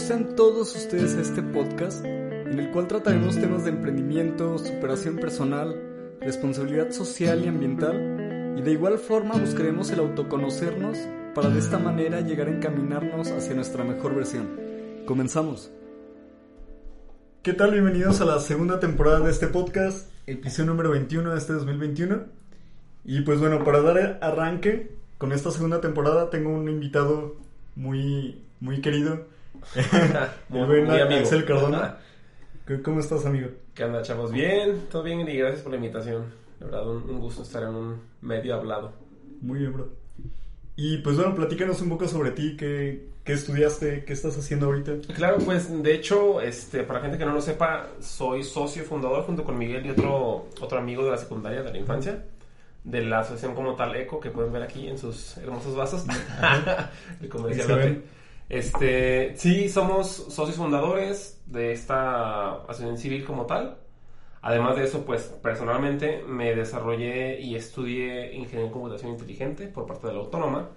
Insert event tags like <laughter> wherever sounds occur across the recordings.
Bienvenidos sean todos ustedes a este podcast en el cual trataremos temas de emprendimiento, superación personal, responsabilidad social y ambiental y de igual forma buscaremos el autoconocernos para de esta manera llegar a encaminarnos hacia nuestra mejor versión. Comenzamos. ¿Qué tal? Bienvenidos a la segunda temporada de este podcast, episodio número 21 de este 2021. Y pues bueno, para dar arranque con esta segunda temporada tengo un invitado muy, muy querido. Muy- buen muy amigo. Axel Cardona. ¿Qué- ¿Cómo estás, amigo? ¿Qué onda, chavos? Bien, todo bien y gracias por la invitación. De verdad, un, un gusto estar en un medio hablado. Muy bien, bro. Y pues bueno, platícanos un poco sobre ti, qué, qué estudiaste, qué estás haciendo ahorita. Claro, pues de hecho, este, para la gente que no lo sepa, soy socio fundador junto con Miguel y otro, otro amigo de la secundaria, de la infancia, de la asociación como tal ECO, que pueden ver aquí en sus hermosos vasos. <laughs> El comercial. Este, sí, somos socios fundadores de esta asociación civil como tal. Además de eso, pues personalmente me desarrollé y estudié ingeniería en computación inteligente por parte de la autónoma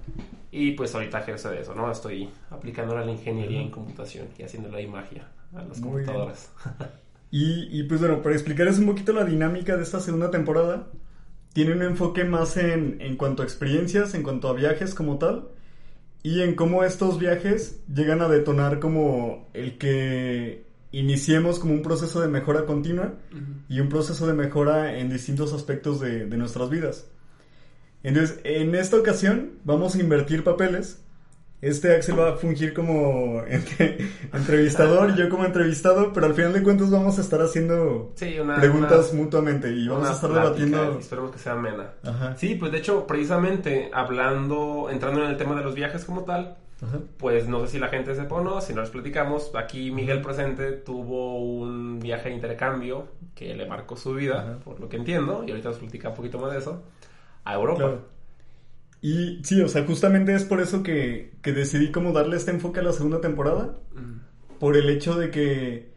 y pues ahorita ejerzo de eso, ¿no? Estoy aplicando la ingeniería en computación y haciéndole ahí magia a las Muy computadoras. <laughs> Y, y pues bueno, para explicarles un poquito la dinámica de esta segunda temporada, tiene un enfoque más en, en cuanto a experiencias, en cuanto a viajes como tal, y en cómo estos viajes llegan a detonar como el que iniciemos como un proceso de mejora continua y un proceso de mejora en distintos aspectos de, de nuestras vidas. Entonces, en esta ocasión vamos a invertir papeles. Este Axel va a fungir como entre- entrevistador y yo como entrevistado, pero al final de cuentas vamos a estar haciendo Sí, una, preguntas una- mutuamente y vamos a estar debatiendo. Esperemos que sea amena. Ajá, Sí, pues de hecho, precisamente hablando, entrando en el tema de los viajes como tal, ajá. pues no sé si la gente sepa o no, si no les platicamos, aquí Miguel presente tuvo un viaje de intercambio que le marcó su vida, Ajá. por lo que entiendo, y ahorita nos platica un poquito más de eso, a Europa. Claro. Y sí, o sea, justamente es por eso que, que decidí como darle este enfoque a la segunda temporada. Mm. por el hecho de que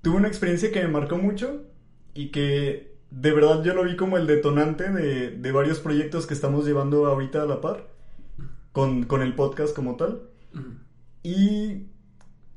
tuve una experiencia que me marcó mucho y que de verdad yo lo vi como el detonante de, de varios proyectos que estamos llevando ahorita a la par con, con el podcast como tal. Mm. Y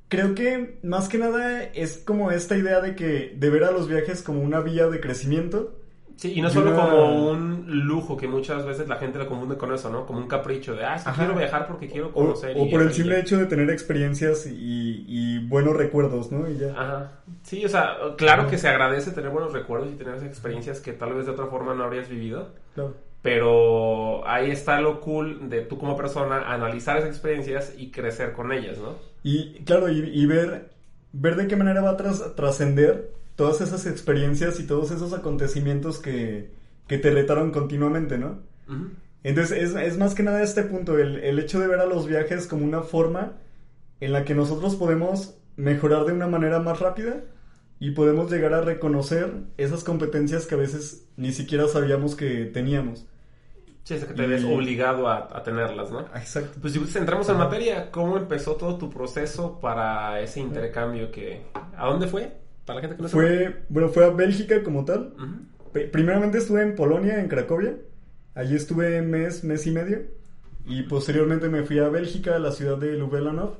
creo que más que nada es como esta idea de que de ver a los viajes como una vía de crecimiento. Sí, y no solo como un lujo que muchas veces la gente lo confunde con eso, ¿no? Como un capricho de, ah, Ajá. quiero viajar porque quiero O, conocer. o y- por el simple hecho de tener experiencias y, y buenos recuerdos, ¿no? Y ya. Ajá. Sí, o sea, claro que se agradece tener buenos recuerdos y tener esas experiencias que tal vez de otra forma no habrías vivido. Claro. Pero ahí está lo cool de tú como persona analizar esas experiencias y crecer con ellas, ¿no? Y claro, y, y ver, ver de qué manera va a tras- trascender todas esas experiencias y todos esos acontecimientos que, que te retaron continuamente, ¿no? Ujú. Entonces es, es más que nada este punto, el, el hecho de ver a los viajes como una forma en la que nosotros podemos mejorar de una manera más rápida y podemos llegar a reconocer esas competencias que a veces ni siquiera sabíamos que teníamos. Sí, es que te ves obligado a, a tenerlas, ¿no? Exacto. Pues si entramos en materia. ¿Cómo empezó todo tu proceso para ese intercambio que... ¿A dónde fue? Para la gente que no. Fue, bueno, fue a Bélgica como tal. Primeramente estuve en Polonia, en Cracovia. Allí estuve mes, mes y medio. Y posteriormente me fui a Bélgica, a la ciudad de Lubelanov,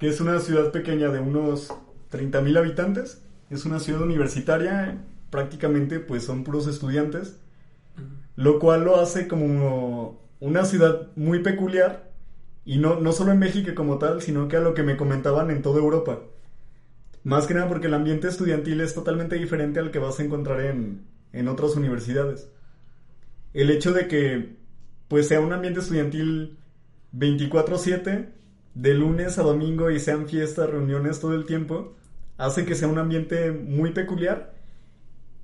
que es una ciudad pequeña de unos 30.000 habitantes. Es una ciudad universitaria, prácticamente pues son puros estudiantes. Lo cual lo hace como una ciudad muy peculiar. Y no, no solo en México como tal, sino que a lo que me comentaban en toda Europa. Más que nada porque el ambiente estudiantil es totalmente diferente al que vas a encontrar en, en otras universidades. El hecho de que pues sea un ambiente estudiantil 24/7, de lunes a domingo y sean fiestas, reuniones todo el tiempo, hace que sea un ambiente muy peculiar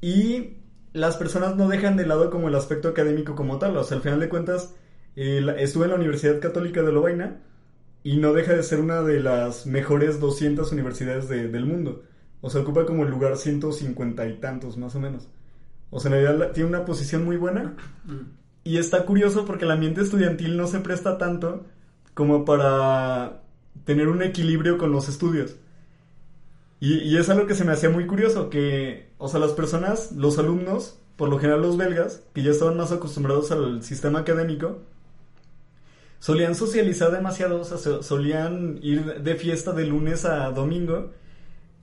y las personas no dejan de lado como el aspecto académico como tal. O sea, al final de cuentas, eh, estuve en la Universidad Católica de Lovaina y no deja de ser una de las mejores 200 universidades del mundo. O sea, ocupa como el lugar 150 y tantos, más o menos. O sea, en realidad tiene una posición muy buena. Y está curioso porque el ambiente estudiantil no se presta tanto como para tener un equilibrio con los estudios. Y, y, es algo que se me hacía muy curioso, que, o sea, las personas, los alumnos, por lo general los belgas, que ya estaban más acostumbrados al sistema académico, solían socializar demasiado, o sea, solían ir de fiesta de lunes a domingo,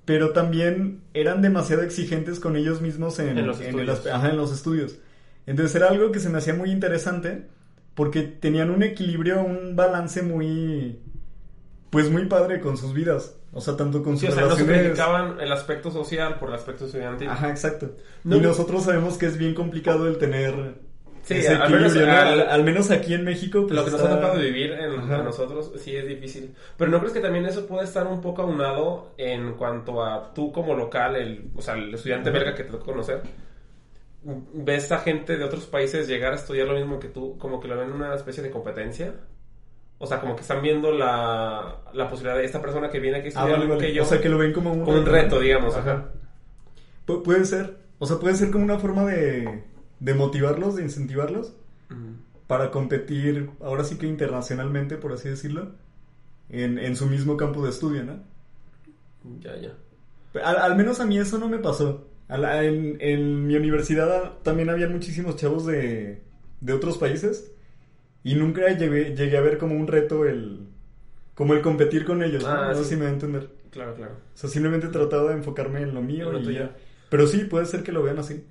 pero también eran demasiado exigentes con ellos mismos en, los, estudios. en los estudios. Entonces era algo que se me hacía muy interesante porque tenían un equilibrio, un balance muy, pues muy padre con sus vidas. O sea, tanto con sus o sea, no se criticaban el aspecto social por el aspecto estudiantil. Ajá, exacto. y nosotros sabemos que es bien complicado el tener sí, al, menos, al, menos, aquí en México. Pues lo que nos ha tocado vivir en, a nosotros sí es difícil. Pero ¿no crees que también eso puede estar un poco aunado en cuanto a tú como local, el, o sea, el estudiante belga que te tocó conocer? ves a gente de otros países llegar a estudiar lo mismo que tú, como que lo ven una especie de competencia. O sea, como que están viendo la, la posibilidad de esta persona que viene aquí a ah, estudiar que yo. O sea, que lo ven como un, como un reto, digamos. Ajá. puede ser. O sea, puede ser como una forma de, de motivarlos, de incentivarlos para competir, ahora sí que internacionalmente, por así decirlo, en, en su mismo campo de estudio, ¿no? Ya, ya. Al, al menos a mí eso no me pasó. En, en, mi universidad también había muchísimos chavos de, de otros países y nunca llegué, llegué, a ver como un reto el como el competir con ellos, ¿no? Ah, sé si me va a entender. Claro, claro. O sea, simplemente he tratado de enfocarme en lo mío y ya. Pero sí, puede ser que lo vean así.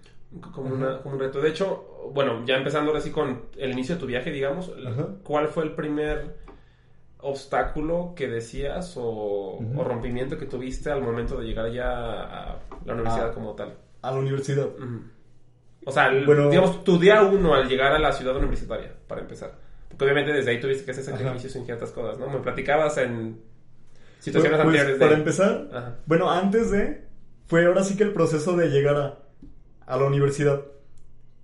Como, una, como, un reto. De hecho, bueno, ya empezando ahora sí con el inicio de tu viaje, digamos, ¿cuál fue el primer obstáculo que decías o, rompimiento que tuviste al momento de llegar ya a la universidad ah, como tal? A la universidad. O sea, digamos, tu día uno al llegar a la ciudad universitaria, para empezar. Porque obviamente desde ahí tuviste que hacer sacrificios en ciertas cosas, ¿no? Me platicabas en situaciones pues, anteriores. Para empezar, bueno, antes de, fue ahora sí que el proceso de llegar a, a la universidad.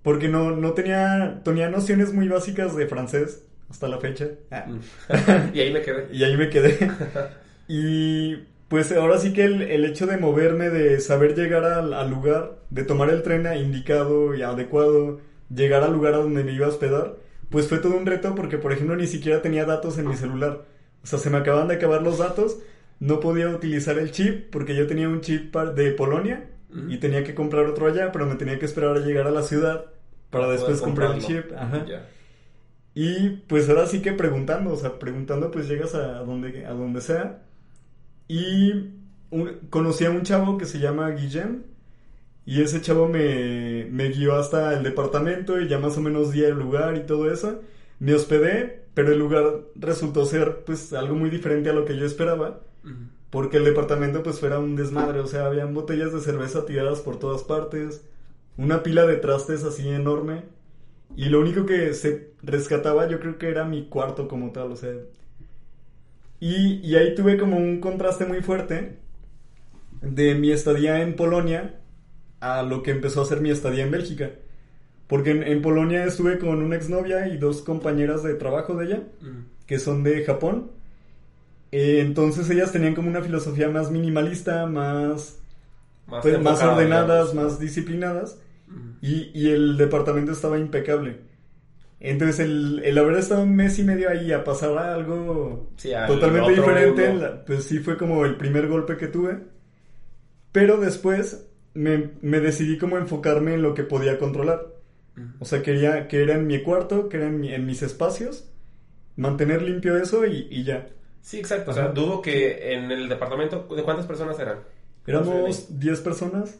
Porque no, no tenía, tenía nociones muy básicas de francés hasta la fecha. Ah. <laughs> y ahí me quedé. y ahí me quedé. <laughs> y pues ahora sí que el, el, hecho de moverme, de saber llegar al, al, lugar, de tomar el tren indicado y adecuado, llegar al lugar a donde me iba a hospedar, pues fue todo un reto porque, por ejemplo, ni siquiera tenía datos en mi celular. O sea, se me acaban de acabar los datos, no podía utilizar el chip porque yo tenía un chip de Polonia y tenía que comprar otro allá, pero me tenía que esperar a llegar a la ciudad para después comprar el chip. Ajá. Y pues ahora sí que preguntando, o sea, preguntando pues llegas a donde, a donde sea. Y conocí a un chavo que se llama Guillem. Y ese chavo me, me guió hasta el departamento y ya más o menos di el lugar y todo eso. Me hospedé, pero el lugar resultó ser pues algo muy diferente a lo que yo esperaba. Porque el departamento pues fuera un desmadre, o sea, habían botellas de cerveza tiradas por todas partes, una pila de trastes así enorme y lo único que se rescataba yo creo que era mi cuarto como tal, o sea. Y, y ahí tuve como un contraste muy fuerte de mi estadía en Polonia a lo que empezó a ser mi estadía en Bélgica. Porque en, Polonia estuve con una exnovia y dos compañeras de trabajo de ella, que son de Japón. Eh, entonces ellas tenían como una filosofía más minimalista, más, más, pues, más ordenadas, más disciplinadas. Y, el departamento estaba impecable. Entonces, el, haber estado un mes y medio ahí a pasar a algo totalmente diferente, pues sí fue como el primer golpe que tuve. Pero después me, decidí como enfocarme en lo que podía controlar. O sea, quería que era en mi cuarto, que era en, mis espacios, mantener limpio eso y, ya. Sí, exacto. O sea, dudo que en el departamento, ¿de cuántas personas eran? Éramos 10 personas.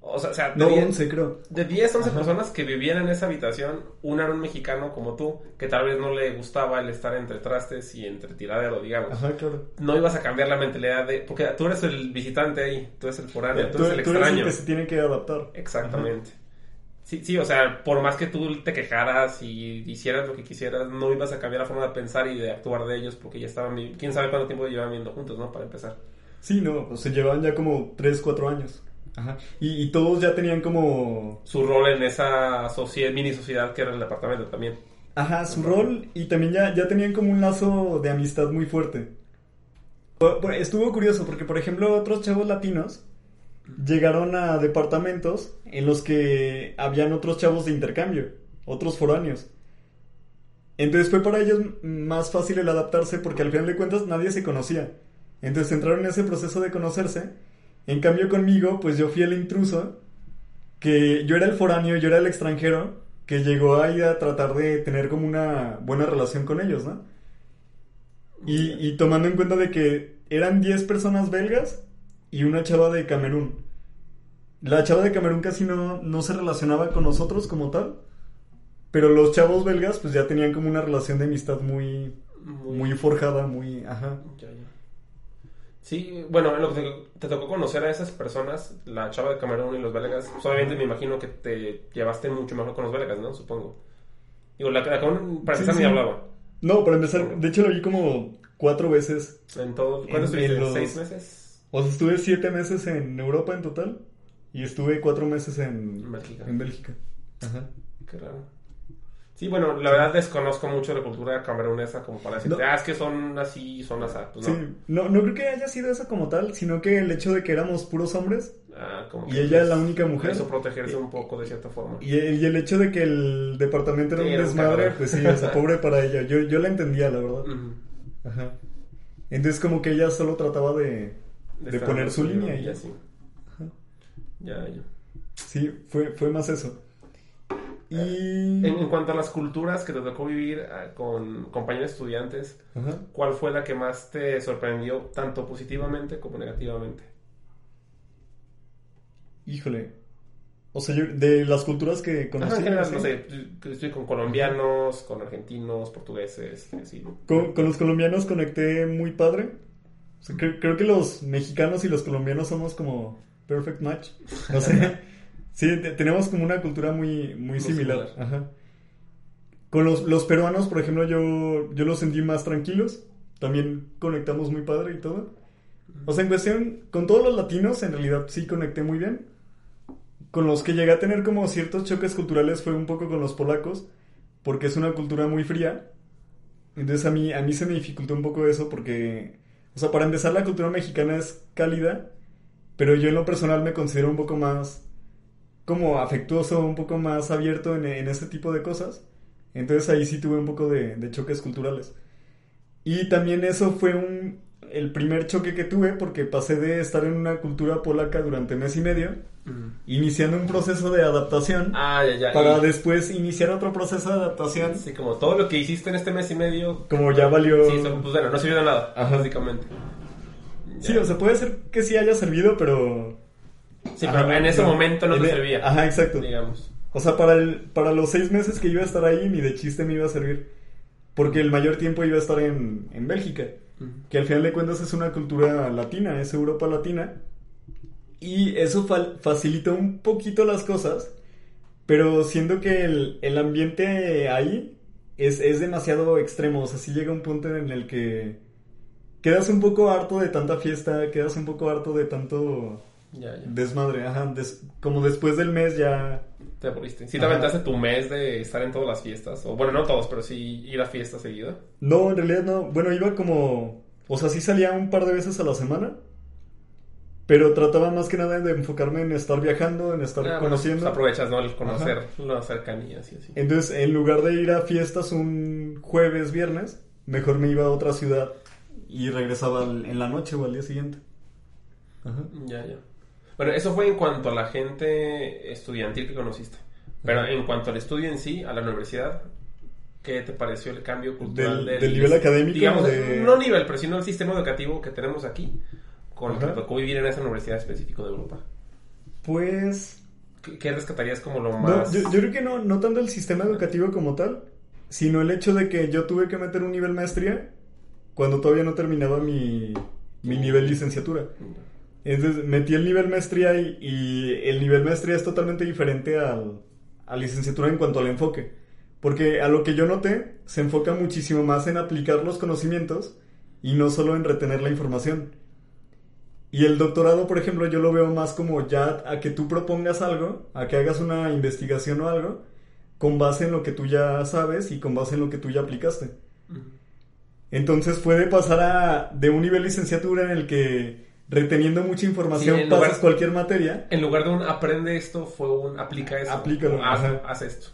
O sea, o sea, de No, 10 11 creo. de 10, 11 Ajá. personas que vivían en esa habitación, una era un mexicano como tú, que tal vez no le gustaba el estar entre trastes y entre tiradero, digamos. Ajá, claro. No ibas a cambiar la mentalidad de... Porque tú eres el visitante ahí, tú eres el foráneo, tú, Tú, eres el tú eres extraño. el que se tiene que adaptar. Exactamente. Sí, sí, o sea, por más que tú te quejaras y hicieras lo que quisieras, no ibas a cambiar la forma de pensar y de actuar de ellos porque ya estaban, quién sabe cuánto tiempo llevaban viviendo juntos, ¿no? Para empezar. Sí, no, pues se llevaban ya como 3, 4 años. Ajá. Y, y todos ya tenían como... Su rol en esa sociedad, mini sociedad que era el departamento también. Ajá, su rol y también ya, ya tenían como un lazo de amistad muy fuerte. Estuvo curioso porque, por ejemplo, otros chavos latinos llegaron a departamentos en los que habían otros chavos de intercambio, otros foráneos. Entonces fue para ellos más fácil el adaptarse porque al final de cuentas nadie se conocía. Entonces entraron en ese proceso de conocerse. En cambio conmigo, pues yo fui el intruso, que yo era el foráneo, yo era el extranjero, que llegó ahí a tratar de tener como una buena relación con ellos, ¿no? Y, y tomando en cuenta de que eran 10 personas belgas y una chava de Camerún. La chava de Camerún casi no, no se relacionaba con nosotros como tal, pero los chavos belgas pues ya tenían como una relación de amistad muy, muy forjada, muy... Ajá. Ya, ya. Sí, bueno, en lo que te, te tocó conocer a esas personas, la chava de Camerún y los belgas, pues, obviamente me imagino que te llevaste mucho mejor con los belgas, ¿no? Supongo. Digo, la, la Camerún para Sí, empezar sí. ni hablaba. No, para empezar, de hecho lo vi como cuatro veces. En todo, ¿Cuántos En- en los- ¿Seis meses? O sea, estuve siete meses en Europa en total y estuve cuatro meses en, En Bélgica. en Bélgica. Ajá. Qué raro. Sí, bueno, la verdad desconozco mucho la cultura camerunesa como para decirte, No. ah, es que son así, son así. Pues no. Sí, no, no creo que haya sido eso como tal, sino que el hecho de que éramos puros hombres Ah, como y que, ella pues, la única mujer. Eso protegerse un poco de cierta forma. Y el, y el hecho de que el departamento era Sí, un desmadre, pues sí, o sea, <laughs> pobre para ella. Yo, yo la entendía, la verdad. Ajá. Entonces como que ella solo trataba de, de poner su línea y ya. sí. Ya, ya. Sí, fue, fue más eso. Y... En, en cuanto a las culturas que te tocó vivir ah, con compañeros estudiantes, Ajá. ¿cuál fue la que más te sorprendió, tanto positivamente como negativamente? Híjole. O sea, yo, de las culturas que Ajá, conocí. en general, ¿sí? no sé, estoy con colombianos, con argentinos, portugueses, así. Con, con los colombianos conecté muy padre. Sea, creo, creo que los mexicanos y los colombianos somos como perfect match. O sea, sí, te- tenemos como una cultura muy, muy, similar. similar. Ajá. Con los, los peruanos, por ejemplo, yo, yo los sentí más tranquilos. También conectamos muy padre y todo. O sea, en cuestión, con todos los latinos, en realidad sí conecté muy bien. Con los que llegué a tener como ciertos choques culturales fue un poco con los polacos, porque es una cultura muy fría. Entonces a mí, a mí se me dificultó un poco eso porque, o sea, para empezar la cultura mexicana es cálida, pero yo en lo personal me considero un poco más como afectuoso, un poco más abierto en, en ese tipo de cosas. Entonces ahí sí tuve un poco de, de choques culturales. Y también eso fue un, el primer choque que tuve porque pasé de estar en una cultura polaca durante mes y medio, iniciando un proceso de adaptación, Ah, ya, ya. para y- después iniciar otro proceso de adaptación. Así como todo lo que hiciste en este mes y medio. Como ya valió... Sí, pues bueno, no sirvió de nada, Ajá. básicamente. Sí, Ya. o sea, puede ser que sí haya servido, pero... Sí, Ajá, pero en ese momento no te e- servía. Ajá, exacto. Digamos. O sea, para, el, para los seis meses que iba a estar ahí, ni de chiste me iba a servir. Porque el mayor tiempo iba a estar en, en Bélgica. Que al final de cuentas es una cultura latina, es Europa latina. Y eso fal- facilitó un poquito las cosas. Pero siento que el, el ambiente ahí es, es demasiado extremo. O sea, sí llega un punto en el que quedas un poco harto de tanta fiesta, quedas un poco harto de tanto Ya, ya. desmadre. Ajá, des- como después del mes ya... Te aburriste. Sí te Ajá. aventaste tu mes de estar en todas las fiestas. O bueno, no todos, pero sí ir a fiestas seguido. No, en realidad no. Bueno, iba como... O sea, sí salía un par de veces a la semana. Pero trataba más que nada de enfocarme en estar viajando, en estar Ah, conociendo. pues aprovechas, ¿no? El conocer las cercanías y así. Entonces, en lugar de ir a fiestas un jueves, viernes, mejor me iba a otra ciudad y regresaba en la noche o al día siguiente. Ajá. Ya, ya. Bueno, eso fue en cuanto a la gente estudiantil que conociste. Pero Ajá. en cuanto al estudio en sí, a la universidad, ¿qué te pareció el cambio cultural Del- del nivel académico, Digamos, de- no nivel, pero sino el sistema educativo que tenemos aquí, con el que te tocó vivir en esa universidad específica de Europa. Pues... ¿Qué, qué rescatarías como lo No, más...? yo, yo creo que no, no tanto el sistema educativo como tal, sino el hecho de que yo tuve que meter un nivel maestría cuando todavía no terminaba mi, mi nivel licenciatura. Entonces metí el nivel maestría y, y el nivel maestría es totalmente diferente al, a licenciatura en cuanto al enfoque. Porque a lo que yo noté, se enfoca muchísimo más en aplicar los conocimientos y no solo en retener la información. Y el doctorado, por ejemplo, yo lo veo más como ya a que tú propongas algo, a que hagas una investigación o algo, con base en lo que tú ya sabes y con base en lo que tú ya aplicaste. Entonces puede pasar a, de un nivel licenciatura en el que reteniendo mucha información Sí, pasas lugar- cualquier materia. En lugar de un aprende esto, fue un aplica eso. Aplícalo, Haz, haz esto.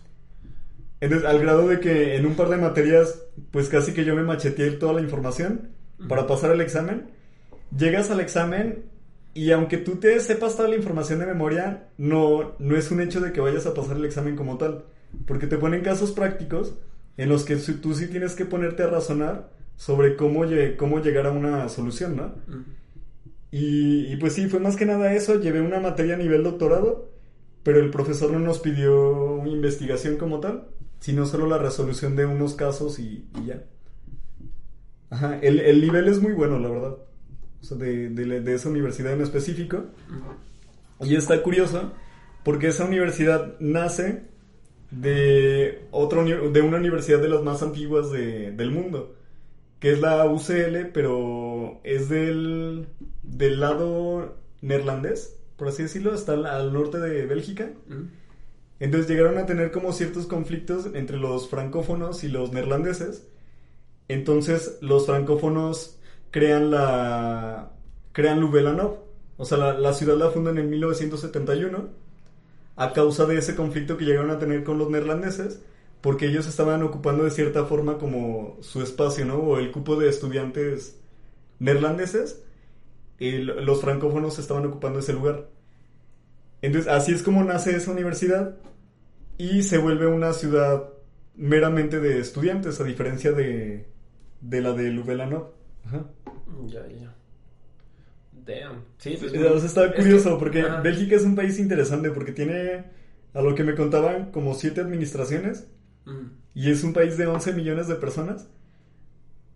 Entonces, al grado de que en un par de materias, pues casi que yo me macheteé toda la información para pasar el examen. Llegas al examen y aunque tú te sepas toda la información de memoria, no, no es un hecho de que vayas a pasar el examen como tal. Porque te ponen casos prácticos en los que tú sí tienes que ponerte a razonar sobre cómo, cómo llegar a una solución, ¿no? Y, y pues sí, fue más que nada eso. Llevé una materia a nivel doctorado, pero el profesor no nos pidió una investigación como tal, sino solo la resolución de unos casos y, y ya. Ajá, el, el nivel es muy bueno, la verdad. O sea, de, de- de esa universidad en específico. Y está curioso, porque esa universidad nace de, uni- de una universidad de las más antiguas de- del mundo, que es la UCL, pero es del, del lado neerlandés, por así decirlo, está al, al norte de Bélgica. Entonces llegaron a tener como ciertos conflictos entre los francófonos y los neerlandeses. Entonces los francófonos crean la crean Louvain-la-Neuve. O sea, la, la ciudad la fundan en 1971 a causa de ese conflicto que llegaron a tener con los neerlandeses, porque ellos estaban ocupando de cierta forma como su espacio, ¿no? O el cupo de estudiantes neerlandeses, y los francófonos estaban ocupando ese lugar. Entonces, así es como nace esa universidad y se vuelve una ciudad meramente de estudiantes, a diferencia de, de la de Louvain-la-Neuve. Ajá. Ya, ya. Damn. Sí, pues. O sea, está es que- curioso porque ajá. Bélgica es un país interesante porque tiene, a lo que me contaban, como siete administraciones Mm. y es un país de 11 millones de personas.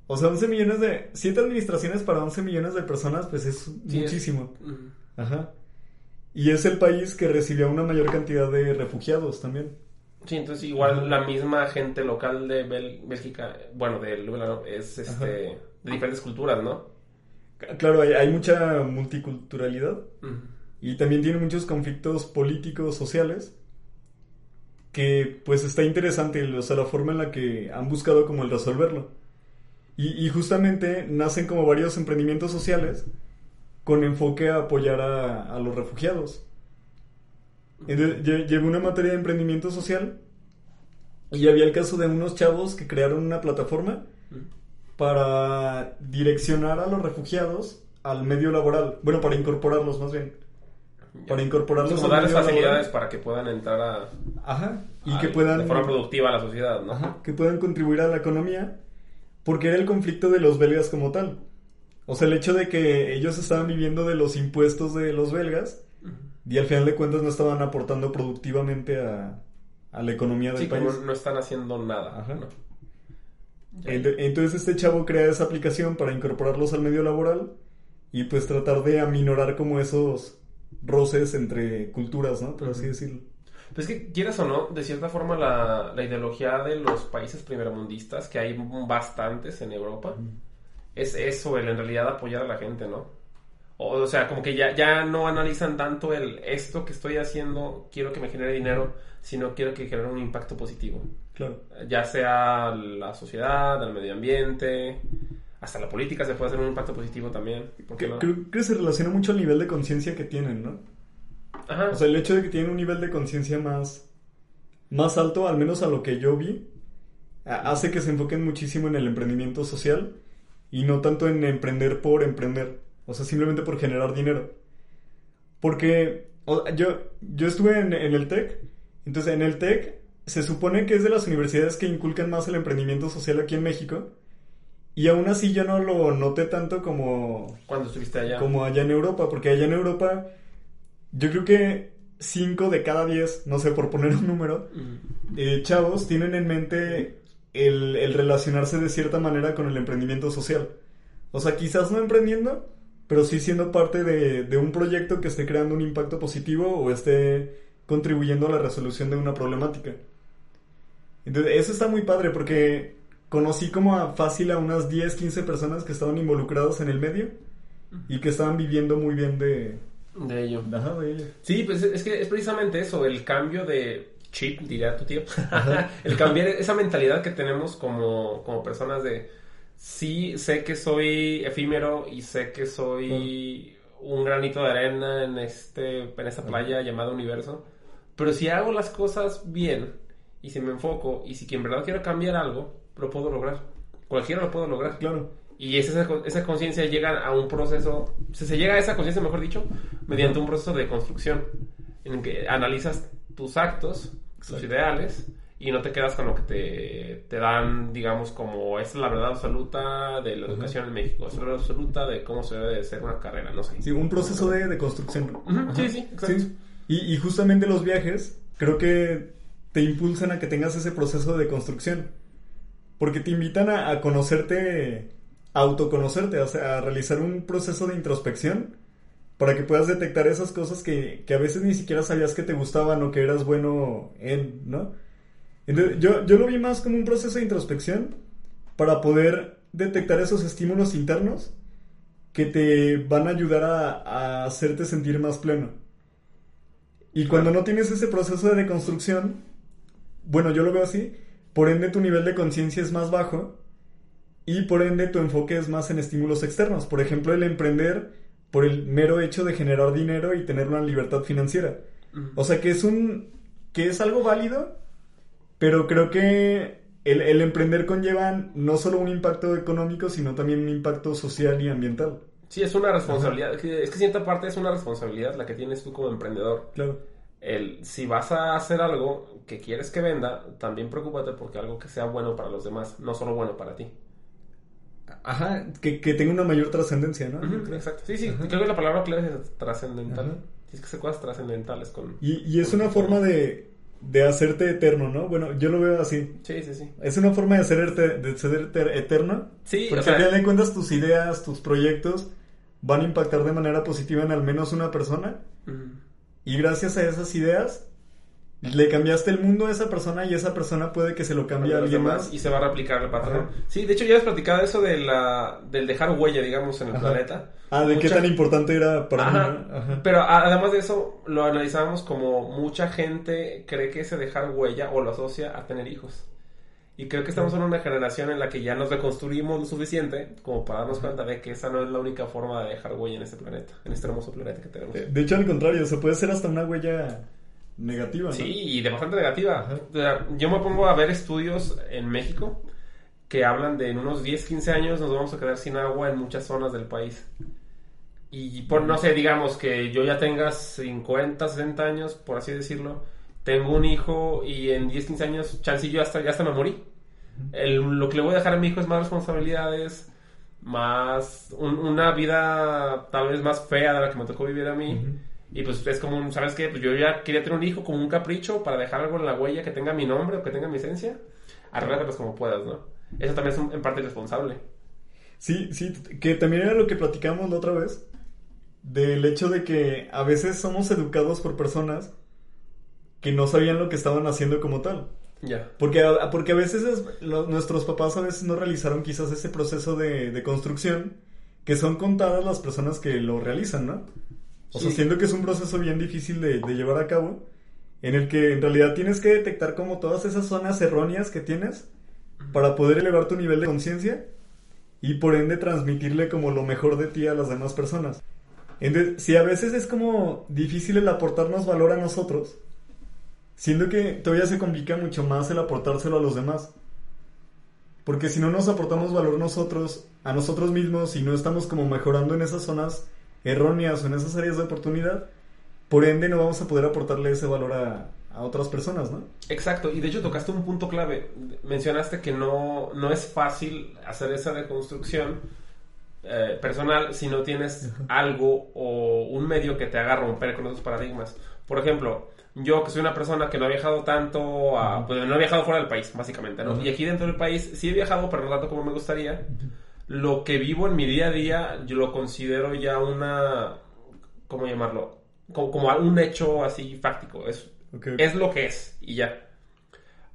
O sea, 11 millones de... Siete administraciones para 11 millones de personas, pues es Sí, es- muchísimo. Mm. Ajá. Y es el país que recibió una mayor cantidad de refugiados también. Sí, entonces igual la misma gente local de Bel- Bélgica, bueno, de Louvain es este, Ajá. De diferentes culturas, ¿no? Claro, hay, hay mucha multiculturalidad y también tiene muchos conflictos políticos, sociales, que pues está interesante, o sea, la forma en la que han buscado como el resolverlo. Y, y justamente nacen como varios emprendimientos sociales con enfoque a apoyar a, a los refugiados. Entonces, lle- llevé una materia de emprendimiento social y había el caso de unos chavos que crearon una plataforma para direccionar a los refugiados al medio laboral. Bueno, para incorporarlos más bien. Para incorporarlos Como al darles medio facilidades laboral. para que puedan entrar a, Ajá. Y a- que puedan... de forma productiva a la sociedad, ¿no? Ajá, que puedan contribuir a la economía, porque era el conflicto de los belgas como tal. O sea, el hecho de que ellos estaban viviendo de los impuestos de los belgas y al final de cuentas no estaban aportando productivamente a, a la economía del Sí, país. no están haciendo nada. Ajá. ¿no? Entonces este chavo crea esa aplicación para incorporarlos al medio laboral y pues tratar de aminorar como esos roces entre culturas, ¿no? Por así decirlo. Pues que quieras o no, de cierta forma la, la ideología de los países primermundistas, que hay bastantes en Europa, es eso, el en realidad apoyar a la gente, ¿no? O, o sea, como que ya, ya no analizan tanto el esto que estoy haciendo, quiero que me genere dinero, sino quiero que genere un impacto positivo. Claro. Ya sea la sociedad, al medio ambiente, hasta la política se puede hacer un impacto positivo también. Creo, que se relaciona mucho al nivel de conciencia que tienen, ¿no? Ajá. O sea, el hecho de que tienen un nivel de conciencia más, más alto, al menos a lo que yo vi, hace que se enfoquen muchísimo en el emprendimiento social y no tanto en emprender por emprender. O sea, simplemente por generar dinero. Porque o- yo, yo estuve en, en el TEC, entonces en el TEC se supone que es de las universidades que inculcan más el emprendimiento social aquí en México. Y aún así yo no lo noté tanto como, Cuando estuviste allá. como allá en Europa, porque allá en Europa yo creo que 5 de cada 10, no sé, por poner un número, eh, chavos tienen en mente el, el relacionarse de cierta manera con el emprendimiento social. O sea, quizás no emprendiendo, pero sí siendo parte de, de, un proyecto que esté creando un impacto positivo o esté contribuyendo a la resolución de una problemática. Entonces, eso está muy padre porque conocí como a fácil a unas 10, 15 personas que estaban involucradas en el medio y que estaban viviendo muy bien de, de ello. Ajá, de ello. Sí, pues es que es precisamente eso, el cambio de chip, diría tu tío. <laughs> el cambiar esa mentalidad que tenemos como, como personas de sí sé que soy efímero y sé que soy un granito de arena en este en esta playa llamada universo, pero si hago las cosas bien y si me enfoco y si en verdad quiero cambiar algo, lo puedo lograr. Cualquiera lo puedo lograr. Claro. Y esa, esa conciencia llega a un proceso, se, se llega a esa conciencia, mejor dicho, mediante un proceso de construcción, en el que analizas tus actos, tus ideales, y no te quedas con lo que te, te dan, digamos, como es la verdad absoluta de la educación en México, es la verdad absoluta de cómo se debe de ser una carrera, no sé. Sí, un proceso de, de construcción. Sí, sí, exacto. Sí. Y, y justamente los viajes, creo que te impulsan a que tengas ese proceso de construcción. Porque te invitan a, a conocerte, a autoconocerte, o sea, a realizar un proceso de introspección para que puedas detectar esas cosas que, que a veces ni siquiera sabías que te gustaban o que eras bueno en, ¿no? Entonces, yo, yo lo vi más como un proceso de introspección para poder detectar esos estímulos internos que te van a ayudar a, a hacerte sentir más pleno. Y cuando no tienes ese proceso de deconstrucción, bueno, yo lo veo así, por ende tu nivel de conciencia es más bajo y por ende tu enfoque es más en estímulos externos. Por ejemplo, el emprender por el mero hecho de generar dinero y tener una libertad financiera. O sea que es un que es algo válido, pero creo que el, el, emprender conlleva no solo un impacto económico, sino también un impacto social y ambiental. Sí, es una responsabilidad. Ajá. Es que cierta parte es una responsabilidad la que tienes tú como emprendedor. Claro. El, si vas a hacer algo que quieres que venda, también preocúpate porque algo que sea bueno para los demás, no solo bueno para ti. Ajá, que, que tenga una mayor trascendencia, ¿no? Uh -huh, exacto. Sí, sí, Ajá. creo que la palabra clave es trascendental. Es que se cosas trascendentales con... Y, y es una forma de, de hacerte eterno, ¿no? Bueno, yo lo veo así. Sí, sí, sí. Es una forma de ser, de ser eterno. Sí, porque o sea, al final de cuentas tus ideas, tus proyectos van a impactar de manera positiva en al menos una persona. uh -huh. Y gracias a esas ideas le cambiaste el mundo a esa persona y esa persona puede que se lo cambie a alguien más. Y se va a replicar el patrón. Sí, de hecho ya has platicado eso de la, del dejar huella, digamos, en el Ajá. planeta. Ah, de mucha... qué tan importante era para Ajá. mí. Ajá. Pero además de eso, lo analizamos como mucha gente cree que ese dejar huella o lo asocia a tener hijos. Y creo que estamos en una generación en la que ya nos reconstruimos lo suficiente como para darnos cuenta de que esa no es la única forma de dejar huella en este planeta, en este hermoso planeta que tenemos. De hecho, al contrario, se puede ser hasta una huella negativa. ¿no? Sí, y de bastante negativa. Yo me pongo a ver estudios en México que hablan de en unos 10, 15 años nos vamos a quedar sin agua en muchas zonas del país. Y por, no sé, digamos que yo ya tenga 50, 60 años, por así decirlo, tengo un hijo y en 10, 15 años, chancillo, hasta, ya hasta me morí. El, lo que le voy a dejar a mi hijo es más responsabilidades, más un, una vida tal vez más fea de la que me tocó vivir a mí. Uh -huh. Y pues es como, ¿sabes qué? Pues yo ya quería tener un hijo como un capricho para dejar algo en la huella que tenga mi nombre o que tenga mi esencia. Arréglatelos como puedas, ¿no? Eso también es un, en parte responsable. Sí, sí, que también era lo que platicamos la otra vez. Del hecho de que a veces somos educados por personas que no sabían lo que estaban haciendo como tal. Ya. Yeah. Porque, porque a veces es, lo, nuestros papás a veces no realizaron quizás ese proceso de, de, construcción, que son contadas las personas que lo realizan, ¿no? O sí. sea, siento que es un proceso bien difícil de, de, llevar a cabo, en el que en realidad tienes que detectar como todas esas zonas erróneas que tienes para poder elevar tu nivel de conciencia y por ende transmitirle como lo mejor de ti a las demás personas. Entonces, si a veces es como difícil el aportarnos valor a nosotros, siendo que todavía se complica mucho más el aportárselo a los demás. Porque si no nos aportamos valor nosotros, a nosotros mismos, y no estamos como mejorando en esas zonas erróneas o en esas áreas de oportunidad, por ende no vamos a poder aportarle ese valor a, a otras personas, ¿no? Exacto, y de hecho tocaste un punto clave. Mencionaste que no, no es fácil hacer esa deconstrucción eh, personal si no tienes algo o un medio que te haga romper con esos paradigmas. Por ejemplo, yo que soy una persona que no ha viajado tanto, a, pues no he viajado fuera del país, básicamente, ¿no? Y aquí dentro del país sí he viajado, pero no tanto como me gustaría. Lo que vivo en mi día a día, yo lo considero ya una, ¿cómo llamarlo? Como, como un hecho así fáctico. Es, Ok. es lo que es y ya.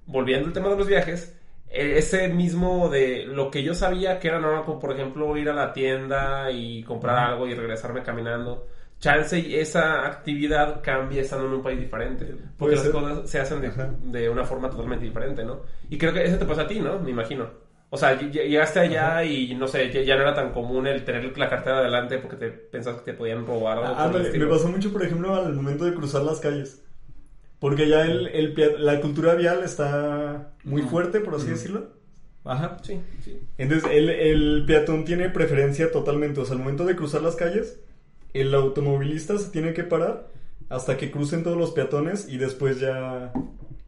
Volviendo al tema de los viajes, eh, ese mismo de lo que yo sabía que era normal, como por ejemplo ir a la tienda y comprar algo y regresarme caminando. Chance y esa actividad cambia estando en un país diferente. Porque las ser. cosas se hacen de, Ajá. de una forma totalmente diferente, ¿no? Y creo que eso te pasa a ti, ¿no? Me imagino. O sea, ll- llegaste allá y no sé, ya, no era tan común el tener la cartera adelante porque te pensabas que te podían robar Ándale, me pasó mucho, por ejemplo, al momento de cruzar las calles. Porque ya el, el la cultura vial está muy fuerte, por así decirlo. Ajá. Sí, sí. Entonces, el, el peatón tiene preferencia totalmente. O sea, al momento de cruzar las calles, el automovilista se tiene que parar hasta que crucen todos los peatones y después ya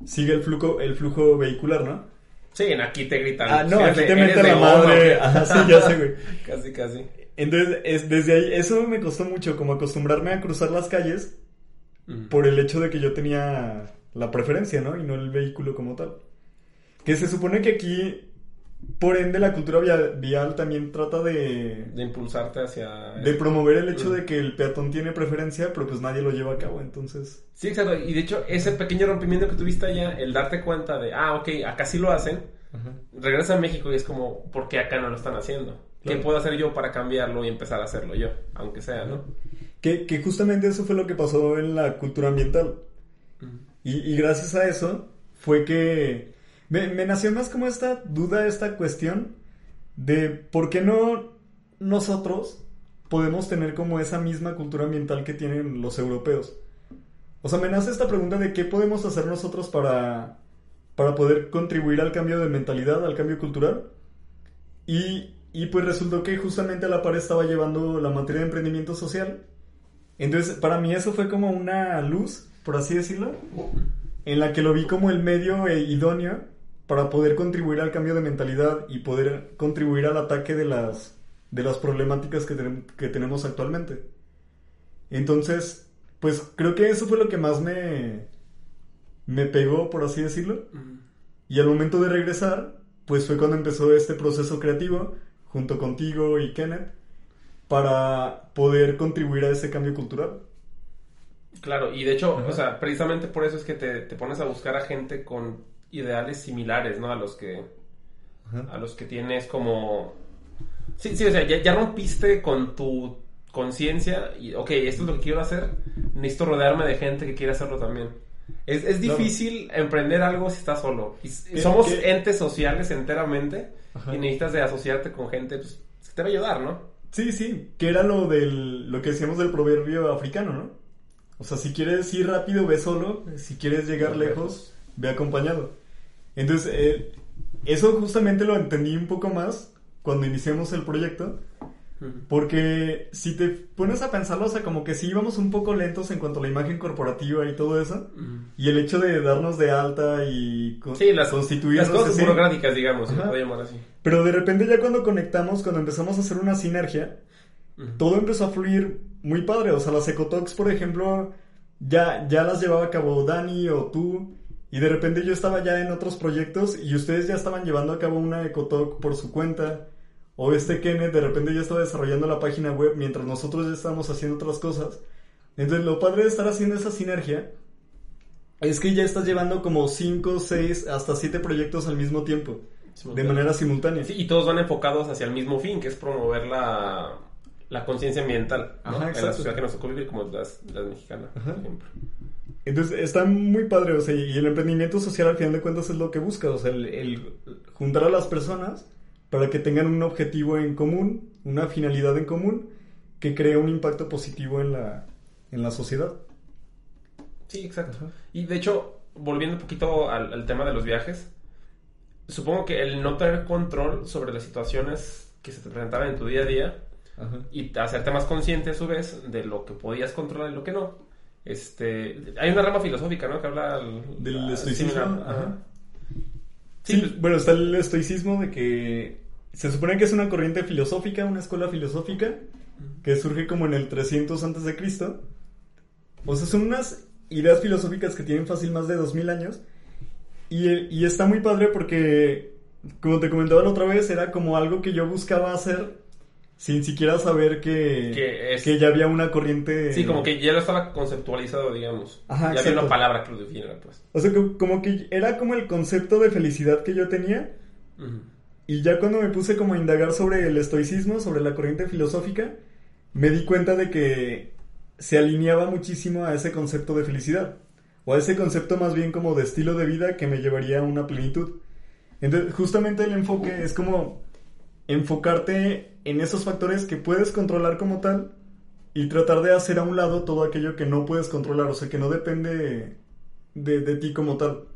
sigue el flujo, el flujo vehicular, ¿no? Sí, en aquí te gritan. Ah, no, "Eres aquí te eres mete de la goma", madre. ¿o? <laughs> Ajá, sí, ya sé, güey. <laughs> Casi, casi. Entonces, es, desde ahí, eso me costó mucho, como acostumbrarme a cruzar las calles Mm. por el hecho de que yo tenía la preferencia, ¿no? Y no el vehículo como tal. Que se supone que aquí, por ende, la cultura via- vial también trata de, De impulsarte hacia... de promover el hecho Mm. de que el peatón tiene preferencia, pero pues nadie lo lleva a cabo, entonces... Sí, exacto. Y de hecho, ese pequeño rompimiento que tuviste allá, el darte cuenta de, ah, ok, acá sí lo hacen, regresa a México y es como, ¿por qué acá no lo están haciendo? ¿Qué puedo hacer yo para cambiarlo y empezar a hacerlo yo? Aunque sea, ¿no? Que, que justamente eso fue lo que pasó en la cultura ambiental. Y, y gracias a eso fue que me, nació más como esta duda, esta cuestión de por qué no nosotros podemos tener como esa misma cultura ambiental que tienen los europeos. O sea, me esta pregunta de qué podemos hacer nosotros para, para poder contribuir al cambio de mentalidad, al cambio cultural. Y, y pues resultó que justamente a la par estaba llevando la materia de emprendimiento social. Entonces, para mí eso fue como una luz, por así decirlo, en la que lo vi como el medio eh, idóneo para poder contribuir al cambio de mentalidad y poder contribuir al ataque de las, de las problemáticas que, que tenemos actualmente. Entonces, pues creo que eso fue lo que más me, me pegó, por así decirlo. Y al momento de regresar, pues fue cuando empezó este proceso creativo, junto contigo y Kenneth, para poder contribuir a ese cambio cultural. Claro, y de hecho, o sea, precisamente por eso es que te, te pones a buscar a gente con ideales similares, ¿no? A los que, a los que tienes como... Sí, sí, o sea, ya, ya rompiste con tu conciencia y, ok, esto es lo que quiero hacer, necesito rodearme de gente que quiere hacerlo también. Es, es Claro. difícil emprender algo si estás solo. Y s- ¿Qué- somos entes sociales enteramente Ajá. y necesitas de asociarte con gente pues, que te va a ayudar, ¿no? Sí, sí, que era lo del lo que decíamos del proverbio africano, ¿no? O sea, si quieres ir rápido, ve solo, si quieres llegar lejos, ve acompañado. Entonces, eh, eso justamente lo entendí un poco más cuando iniciamos el proyecto, porque si te pones a pensarlo, o sea, como que sí íbamos un poco lentos en cuanto a la imagen corporativa y todo eso, y el hecho de darnos de alta y co- Sí, las, constituirnos las cosas así. burocráticas, digamos, se puede llamar así. Pero de repente ya cuando conectamos, cuando empezamos a hacer una sinergia, todo empezó a fluir muy padre. O sea, las Ecotalks, por ejemplo, ya, ya las llevaba a cabo Dani o tú. Y de repente yo estaba ya en otros proyectos y ustedes ya estaban llevando a cabo una Ecotalk por su cuenta. O este Kenneth de repente ya estaba desarrollando la página web mientras nosotros ya estábamos haciendo otras cosas. Entonces lo padre de estar haciendo esa sinergia es que ya estás llevando como 5, 6, hasta 7 proyectos al mismo tiempo. De manera simultánea. Sí, y todos van enfocados hacia el mismo fin, que es promover la, la conciencia ambiental ¿no? Ajá, en la sociedad que nos tocó vivir, como las, las mexicanas, Ajá. por ejemplo. Entonces está muy padre, o sea, y el emprendimiento social al final de cuentas es lo que busca, o sea, el, el juntar a las personas para que tengan un objetivo en común, una finalidad en común, que cree un impacto positivo en la, en la sociedad. Sí, exacto. Ajá. Y de hecho, volviendo un poquito al, al tema de los viajes, supongo que el no tener control sobre las situaciones que se te presentaban en tu día a día y hacerte más consciente a su vez de lo que podías controlar y lo que no. Este, hay una rama filosófica, ¿no? Que habla Del estoicismo. ajá. Sí, Sí, pues- bueno, está el estoicismo de que se supone que es una corriente filosófica, una escuela filosófica, que surge como en el 300 antes de Cristo. O sea, son unas ideas filosóficas que tienen fácil más de 2000 años. Y, y está muy padre porque, como te comentaba la otra vez, era como algo que yo buscaba hacer sin siquiera saber que, Que es- que ya había una corriente. Sí, como que ya lo estaba conceptualizado, digamos. Ajá, ya había exacto. una palabra que lo definiera, pues. O sea, co- como que era como el concepto de felicidad que yo tenía. Ujú. Y ya cuando me puse como a indagar sobre el estoicismo, sobre la corriente filosófica, me di cuenta de que se alineaba muchísimo a ese concepto de felicidad. O a ese concepto más bien como de estilo de vida que me llevaría a una plenitud. Entonces, justamente el enfoque es como enfocarte en esos factores que puedes controlar como tal y tratar de hacer a un lado todo aquello que no puedes controlar, o sea, que no depende de, de ti como tal.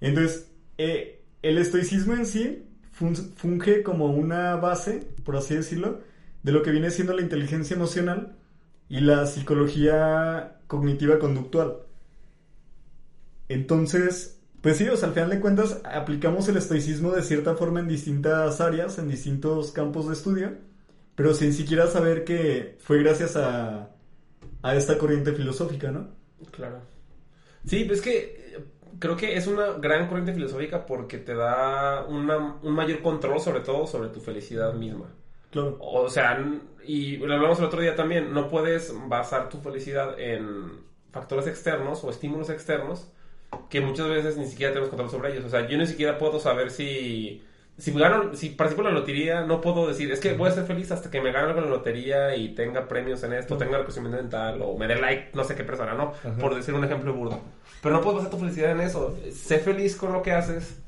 Entonces, eh, el estoicismo en sí fun- funge como una base, por así decirlo, de lo que viene siendo la inteligencia emocional y la psicología cognitiva conductual. Entonces, pues sí, o sea, al final de cuentas aplicamos el estoicismo de cierta forma en distintas áreas, en distintos campos de estudio, pero sin siquiera saber que fue gracias a, a esta corriente filosófica, ¿no? Claro. Sí, pues es que eh, creo que es una gran corriente filosófica porque te da una- un mayor control sobre todo sobre tu felicidad misma. Claro. O sea, y lo hablamos el otro día también, no puedes basar tu felicidad en factores externos o estímulos externos que muchas veces ni siquiera tenemos control sobre ellos. O sea, yo ni siquiera puedo saber si si gano, si participo en la lotería, no puedo decir, es que voy a ser feliz hasta que me gane algo en la lotería y tenga premios en esto, tenga reconocimiento dental o me dé like no sé qué persona, ¿no? Por decir un ejemplo burdo. Pero no puedes basar tu felicidad en eso. Sé feliz con lo que haces,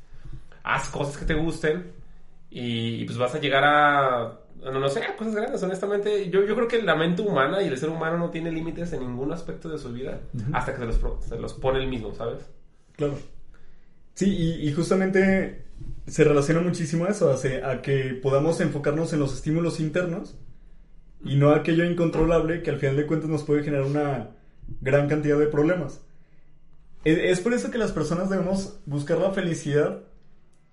haz cosas que te gusten y, y pues vas a llegar a no, no sé, a cosas grandes, honestamente. Yo, yo creo que la mente humana y el ser humano no tiene límites en ningún aspecto de su vida hasta que se los, se los pone el mismo, ¿sabes? Claro. Sí, y, justamente se relaciona muchísimo a eso, a, que podamos enfocarnos en los estímulos internos y no aquello incontrolable que al final de cuentas nos puede generar una gran cantidad de problemas. E- Es por eso que las personas debemos buscar la felicidad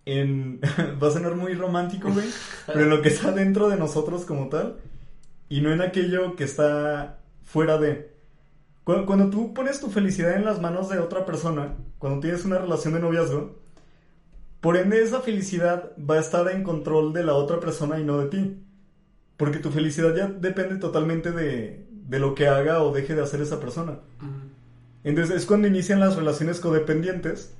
en... <laughs> va a sonar muy romántico, güey, pero en lo que está dentro de nosotros como tal y no en aquello que está fuera de... Cuando, cuando tú pones tu felicidad en las manos de otra persona, cuando tienes una relación de noviazgo, por ende esa felicidad va a estar en control de la otra persona y no de ti. Porque tu felicidad ya depende totalmente de, de lo que haga o deje de hacer esa persona. Entonces es cuando inician las relaciones codependientes,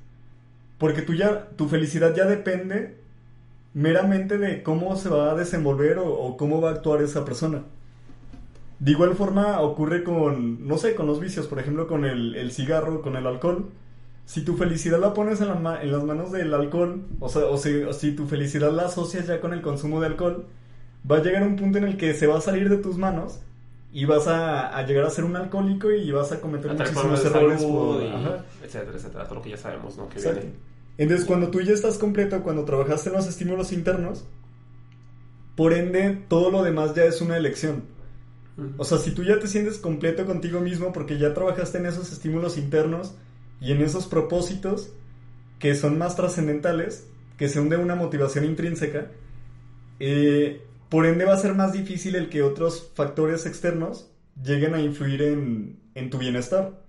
porque tú ya, tu felicidad ya depende meramente de cómo se va a desenvolver o, o cómo va a actuar esa persona. De igual forma ocurre con, no sé, con los vicios, por ejemplo, con el, el cigarro, con el alcohol. Si tu felicidad la pones en, la ma- en las manos del alcohol, o sea, o si, o si tu felicidad la asocias ya con el consumo de alcohol, va a llegar un punto en el que se va a salir de tus manos y vas a, a llegar a ser un alcohólico y vas a cometer A muchísimos errores por... y ajá. etcétera, etcétera, todo lo que ya sabemos, ¿no? Que viene. Entonces, cuando tú ya estás completo, cuando trabajaste en los estímulos internos, por ende, todo lo demás ya es una elección. O sea, si tú ya te sientes completo contigo mismo porque ya trabajaste en esos estímulos internos y en esos propósitos que son más trascendentales, que son de una motivación intrínseca, eh, por ende va a ser más difícil el que otros factores externos lleguen a influir en, en tu bienestar.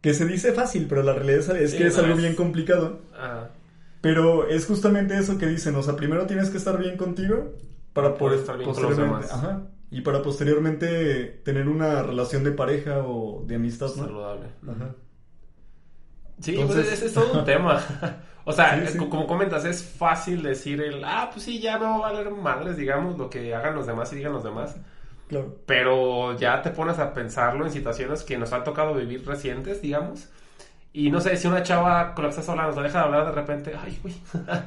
Que se dice fácil, pero la realidad es, Sí, que es algo es- bien complicado. Pero es justamente eso que dicen, o sea, primero tienes que estar bien contigo para poder poder estar bien con los posteriormente, demás. ajá, y para posteriormente tener una relación de pareja o de amistad, ¿no? saludable. Ajá. Sí, Entonces- pues es, es todo un tema. <laughs> O sea, Sí, sí. co- como comentas, es fácil decir el, ah, pues sí, ya me va a valer madres, digamos, lo que hagan los demás y digan los demás. Claro. Pero ya te pones a pensarlo en situaciones que nos han tocado vivir recientes, digamos. Y no sé, si una chava con la que estás hablando te deja de hablar de repente, ay, güey,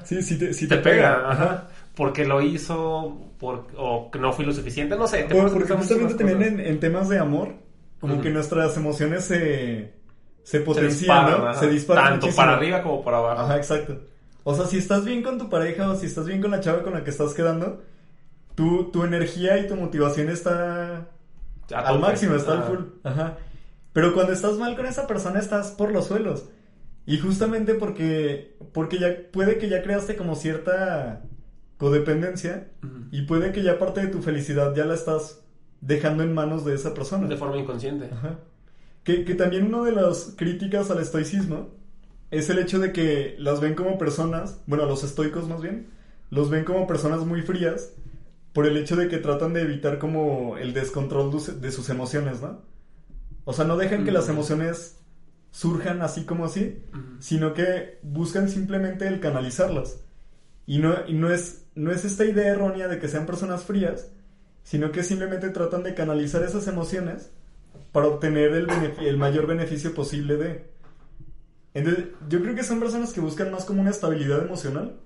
Sí, sí te, sí <laughs> te, te, pega, ajá. Porque lo hizo, por, o que no fui lo suficiente, no sé. Bueno, porque justamente también en, en temas de amor, como que nuestras emociones se, se se potencian, disparan, ¿no? Se disparan Tanto muchísimo. para arriba como para abajo. Ajá, exacto. O sea, si estás bien con tu pareja o si estás bien con la chava con la que estás quedando, tu, tu energía y tu motivación está A al máximo, está al full. Ajá. Pero cuando estás mal con esa persona estás por los suelos. Y justamente porque, porque ya puede que ya creaste como cierta codependencia Ujú. y puede que ya parte de tu felicidad ya la estás dejando en manos de esa persona. De forma inconsciente. Ajá. Que, que también una de las críticas al estoicismo es el hecho de que las ven como personas, bueno, a los estoicos más bien, los ven como personas muy frías por el hecho de que tratan de evitar como el descontrol de- sus emociones, ¿no? O sea, no dejan que las emociones surjan así como así, sino que buscan simplemente el canalizarlas. Y no, y no, es, no es esta idea errónea de que sean personas frías, sino que simplemente tratan de canalizar esas emociones para obtener el, el mayor beneficio posible de... Entonces, yo creo que son personas que buscan más como una estabilidad emocional,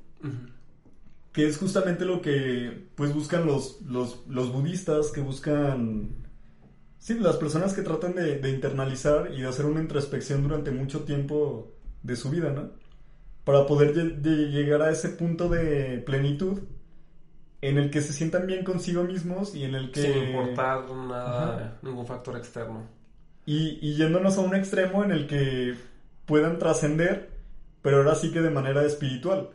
que es justamente lo que pues buscan los, los, los budistas, que buscan... Sí, las personas que tratan de, de internalizar y de hacer una introspección durante mucho tiempo de su vida, ¿no? Para poder lle- de llegar a ese punto de plenitud en el que se sientan bien consigo mismos y en el que... Sin importar nada, ningún factor externo. Y, y yéndonos a un extremo en el que puedan trascender, pero ahora sí que de manera espiritual.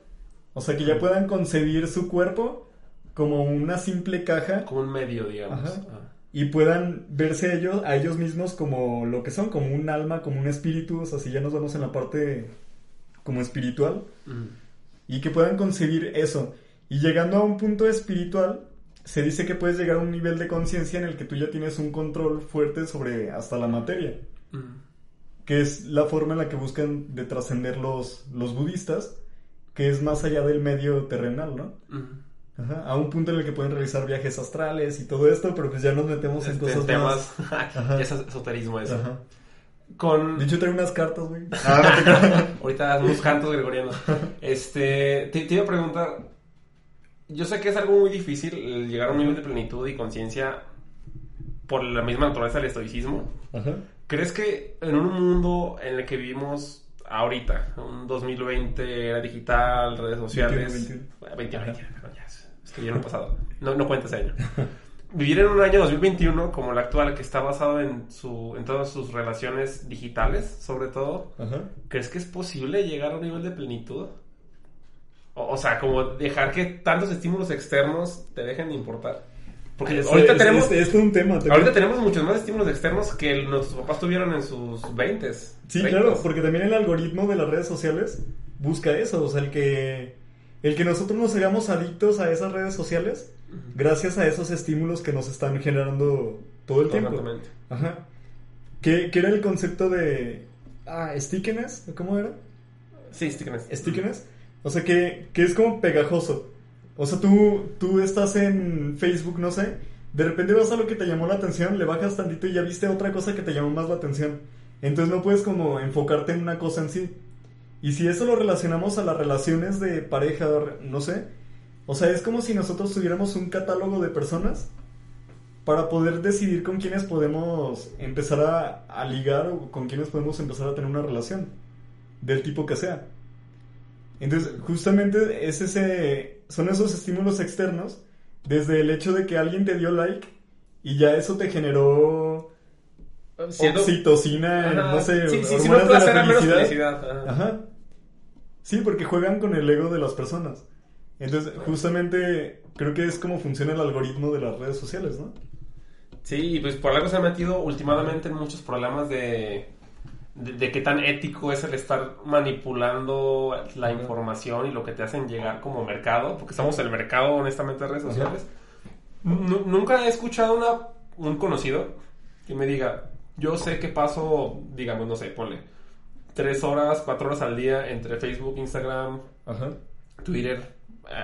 O sea, que ya puedan concebir su cuerpo como una simple caja Como un medio, digamos. Ajá. Ah. y puedan verse ellos, a ellos mismos como lo que son, como un alma, como un espíritu, o sea, si ya nos vamos en la parte como espiritual, y que puedan concebir eso. Y llegando a un punto espiritual, se dice que puedes llegar a un nivel de conciencia en el que tú ya tienes un control fuerte sobre hasta la materia. Que es la forma en la que buscan de trascender los, los budistas, que es más allá del medio terrenal, ¿no? Ajá, a un punto en el que pueden realizar viajes astrales y todo esto, pero pues ya nos metemos en Este, cosas temas. más... <laughs> es esoterismo eso. Ajá. Con. De hecho, traigo unas cartas, güey. Ah, no te creas. Ahorita unos cantos gregorianos. Este, te, te iba a preguntar. Yo sé que es algo muy difícil llegar a un nivel de plenitud y conciencia por la misma naturaleza del estoicismo. Ajá. ¿Crees que en un mundo en el que vivimos ahorita, un 2020, era digital, redes sociales, 21, 21, 21, 21, ya, estoy en el pasado, no, no cuenta ese año. Vivir en un año 2021 como el actual, que está basado en, su, en todas sus relaciones digitales, sobre todo, Ajá. ¿crees que es posible llegar a un nivel de plenitud? O, o sea, como dejar que tantos estímulos externos te dejen de importar. Porque Es- ahorita es- tenemos... Es, un tema. te- Ahorita tenemos muchos más estímulos externos que nuestros papás tuvieron en sus 20 Sí, claro, porque también el algoritmo de las redes sociales busca eso, o sea, el que el que nosotros nos hagamos adictos a esas redes sociales gracias a esos estímulos que nos están generando todo el tiempo. Ajá. ¿Qué, qué era el concepto de ah, stickiness? ¿Cómo era? Sí, stickiness. Stickiness. O sea, que, que es como pegajoso. O sea, tú, tú estás en Facebook, no sé, de repente vas a lo que te llamó la atención, le bajas tantito y ya viste otra cosa que te llamó más la atención. Entonces no puedes como enfocarte en una cosa en sí. Y si eso lo relacionamos a las relaciones de pareja, no sé, o sea, es como si nosotros tuviéramos un catálogo de personas para poder decidir con quiénes podemos empezar a, a ligar o con quiénes podemos empezar a tener una relación, del tipo que sea. Entonces, justamente es ese, son esos estímulos externos, desde el hecho de que alguien te dio like y ya eso te generó Siendo- oxitocina, Ajá. no sé, Sí, sí, sí, hormonas no de la felicidad. felicidad. Ajá. Ajá. Sí, porque juegan con el ego de las personas. Entonces, justamente creo que es como funciona el algoritmo de las redes sociales, ¿no? Sí, y pues por algo se ha metido últimamente en muchos problemas de, de, de qué tan ético es el estar manipulando la información y lo que te hacen llegar como mercado, porque estamos en el mercado, honestamente, de redes sociales. Nu- Nunca he escuchado una, un conocido que me diga, yo sé que paso, digamos, no sé, ponle, tres horas, cuatro horas al día entre Facebook, Instagram, Ajá. Twitter,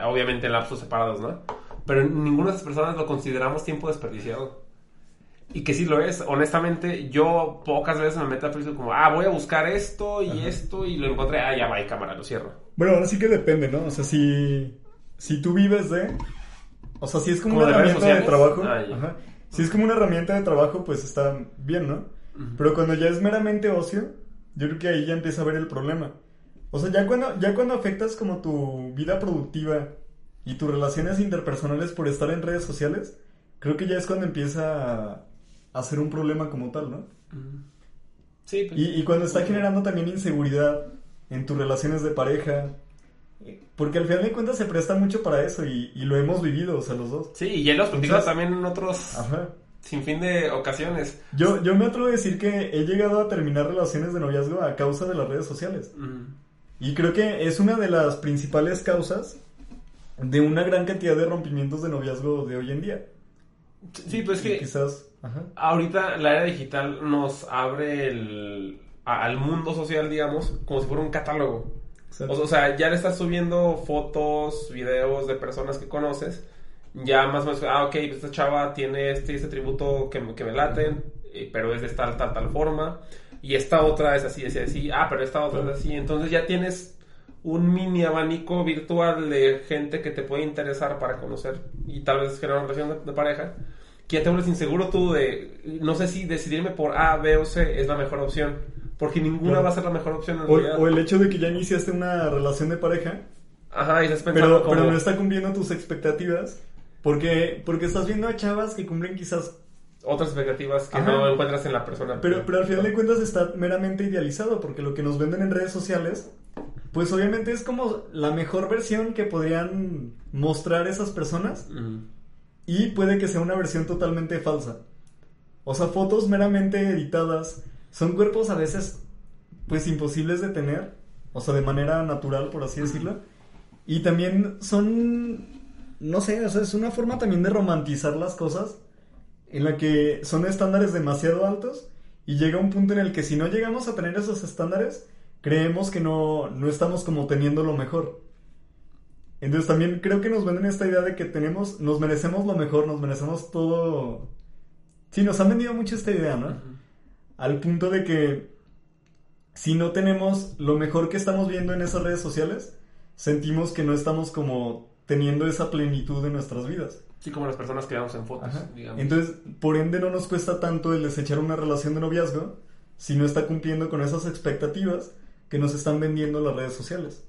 obviamente en lapsos separados, ¿no? Pero ninguna de esas personas lo consideramos tiempo desperdiciado. Y que sí lo es. Honestamente, yo pocas veces me meto a Facebook como, ah, voy a buscar esto y Ajá. esto y lo encontré, ah, ya va, y cámara, lo cierro. Bueno, ahora sí que depende, ¿no? O sea, si, si tú vives de... O sea, si es como, ¿Como una de herramienta de trabajo... Ah, ajá. Si es como una herramienta de trabajo, pues está bien, ¿no? Pero cuando ya es meramente ocio, yo creo que ahí ya empieza a ver el problema. O sea, ya cuando, ya cuando afectas como tu vida productiva y tus relaciones interpersonales por estar en redes sociales, creo que ya es cuando empieza a, a ser un problema como tal, ¿no? Sí, pues, Y, y cuando está generando también inseguridad en tus relaciones de pareja, Porque al final de cuentas se presta mucho para eso y, y lo hemos vivido, o sea, los dos. Sí, y él los platica Entonces- también en otros Ajá. sin fin de ocasiones. Yo, yo me atrevo a decir que he llegado a terminar relaciones de noviazgo a causa de las redes sociales. Ujú. Y creo que es una de las principales causas de una gran cantidad de rompimientos de noviazgo de hoy en día. Sí, pues Y que quizás... Ajá. ahorita la era digital nos abre el, al mundo social, digamos, como si fuera un catálogo. exacto. O, sea, ya le estás subiendo fotos, videos de personas que conoces. Ya más o menos, ah, ok, pues esta chava tiene este, este tributo que, me- que me laten, eh, pero es de tal, tal, tal forma. Y esta otra es así, así, así. Ah, pero esta otra es así. Entonces ya tienes un mini abanico virtual de gente que te puede interesar para conocer y tal vez generar una relación de, de pareja. Que ya te vuelves inseguro tú de, no sé si decidirme por A, B o C es la mejor opción. Porque ninguna Claro. va a ser la mejor opción en O, realidad. o el hecho de que ya iniciaste una relación de pareja, Ajá, y estás pensando pero, como... pero no está cumpliendo tus expectativas. Porque, porque estás viendo a chavas que cumplen quizás... otras expectativas que Ajá. no encuentras en la persona. Pero, pero al final de cuentas está meramente idealizado. Porque lo que nos venden en redes sociales, pues obviamente es como la mejor versión que podrían mostrar esas personas. Ujú. Y puede que sea una versión totalmente falsa. O sea, fotos meramente editadas. Son cuerpos a veces, pues, imposibles de tener. O sea, de manera natural, por así decirlo. Y también son, no sé, o sea, es una forma también de romantizar las cosas. En la que son estándares demasiado altos. Y llega un punto en el que si no llegamos a tener esos estándares, creemos que no, no estamos como teniendo lo mejor. Entonces también creo que nos venden esta idea de que tenemos, nos merecemos lo mejor, nos merecemos todo. Sí, nos han vendido mucho esta idea, ¿no? Al punto de que si no tenemos lo mejor que estamos viendo en esas redes sociales, sentimos que no estamos como teniendo esa plenitud en nuestras vidas. Sí, como las personas que vemos en fotos, Ajá. digamos. Entonces, por ende no nos cuesta tanto el desechar una relación de noviazgo si no está cumpliendo con esas expectativas que nos están vendiendo las redes sociales.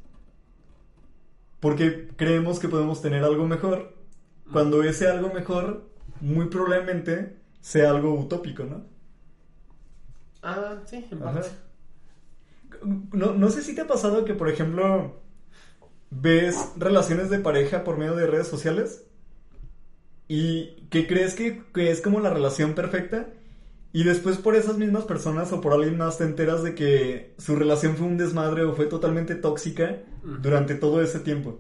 Porque creemos que podemos tener algo mejor cuando ese algo mejor muy probablemente sea algo utópico, ¿no? Ah, sí, en parte. No, no sé si te ha pasado que, por ejemplo, ves relaciones de pareja por medio de redes sociales y que crees que, que es como la relación perfecta y después por esas mismas personas o por alguien más te enteras de que su relación fue un desmadre o fue totalmente tóxica durante todo ese tiempo.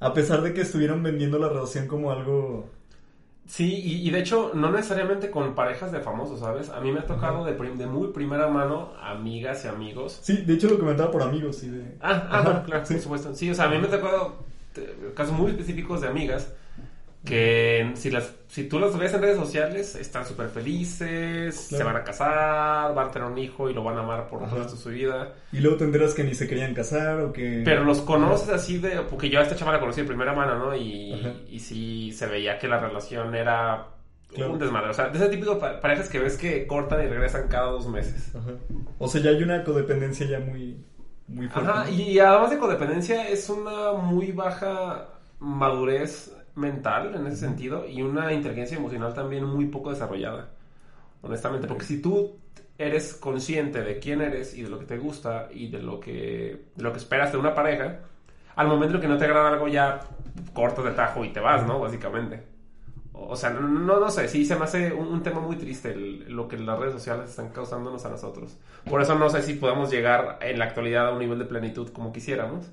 A pesar de que estuvieron vendiendo la relación como algo... Sí, y, y de hecho, no necesariamente con parejas de famosos, ¿sabes? A mí me ha tocado de, prim- de muy primera mano amigas y amigos. Sí, de hecho lo comentaba por amigos y de... Ah, ah bueno, claro, sí. por supuesto. Sí, o sea, a mí me ha tocado casos muy específicos de amigas que si las si tú las ves en redes sociales están súper felices, se van a casar, van a tener un hijo y lo van a amar por Ajá. de su vida. Y luego te enteras que ni se querían casar o que... Pero los conoces así de... Porque yo a esta chava la conocí de primera mano, ¿no? Y, Ajá. y sí se veía que la relación era Claro. un desmadre. O sea, de ese pa- parejas que ves que cortan y regresan cada dos meses. Ajá. O sea, ya hay una codependencia ya muy, muy fuerte. Ajá, y además de codependencia es una muy baja madurez mental en ese sentido y una inteligencia emocional también muy poco desarrollada, honestamente, porque si tú eres consciente de quién eres y de lo que te gusta y de lo que, de lo que esperas de una pareja, al momento en que no te agrada algo ya cortas de tajo y te vas, ¿no? Básicamente. O sea, no, no, no sé, sí se me hace un, un tema muy triste el- lo que las redes sociales están causándonos a nosotros. Por eso no sé si podemos llegar en la actualidad a un nivel de plenitud como quisiéramos,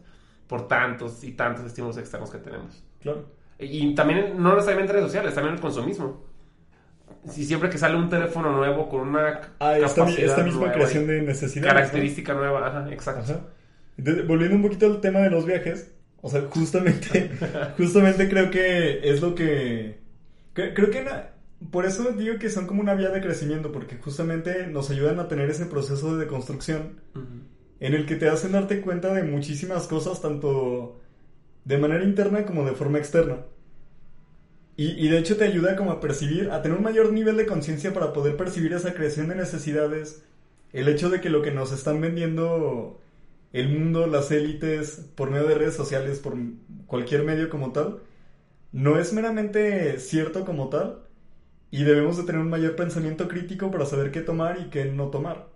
por tantos y tantos estímulos externos que tenemos. Claro. Y también, no necesariamente redes sociales, también el consumismo. Si siempre que sale un teléfono nuevo con una Ah, esta, misma creación de necesidades. característica nueva, ajá, exacto. ¿no? Ajá. Entonces, volviendo un poquito al tema de los viajes, o sea, justamente, <laughs> justamente creo que es lo que... cre- Creo que na- por eso digo que son como una vía de crecimiento, porque justamente nos ayudan a tener ese proceso de deconstrucción Ujú. en el que te hacen darte cuenta de muchísimas cosas, tanto de manera interna como de forma externa. Y, y de hecho te ayuda como a percibir, a tener un mayor nivel de conciencia para poder percibir esa creación de necesidades, el hecho de que lo que nos están vendiendo el mundo, las élites, por medio de redes sociales, por cualquier medio como tal, no es meramente cierto como tal, y debemos de tener un mayor pensamiento crítico para saber qué tomar y qué no tomar.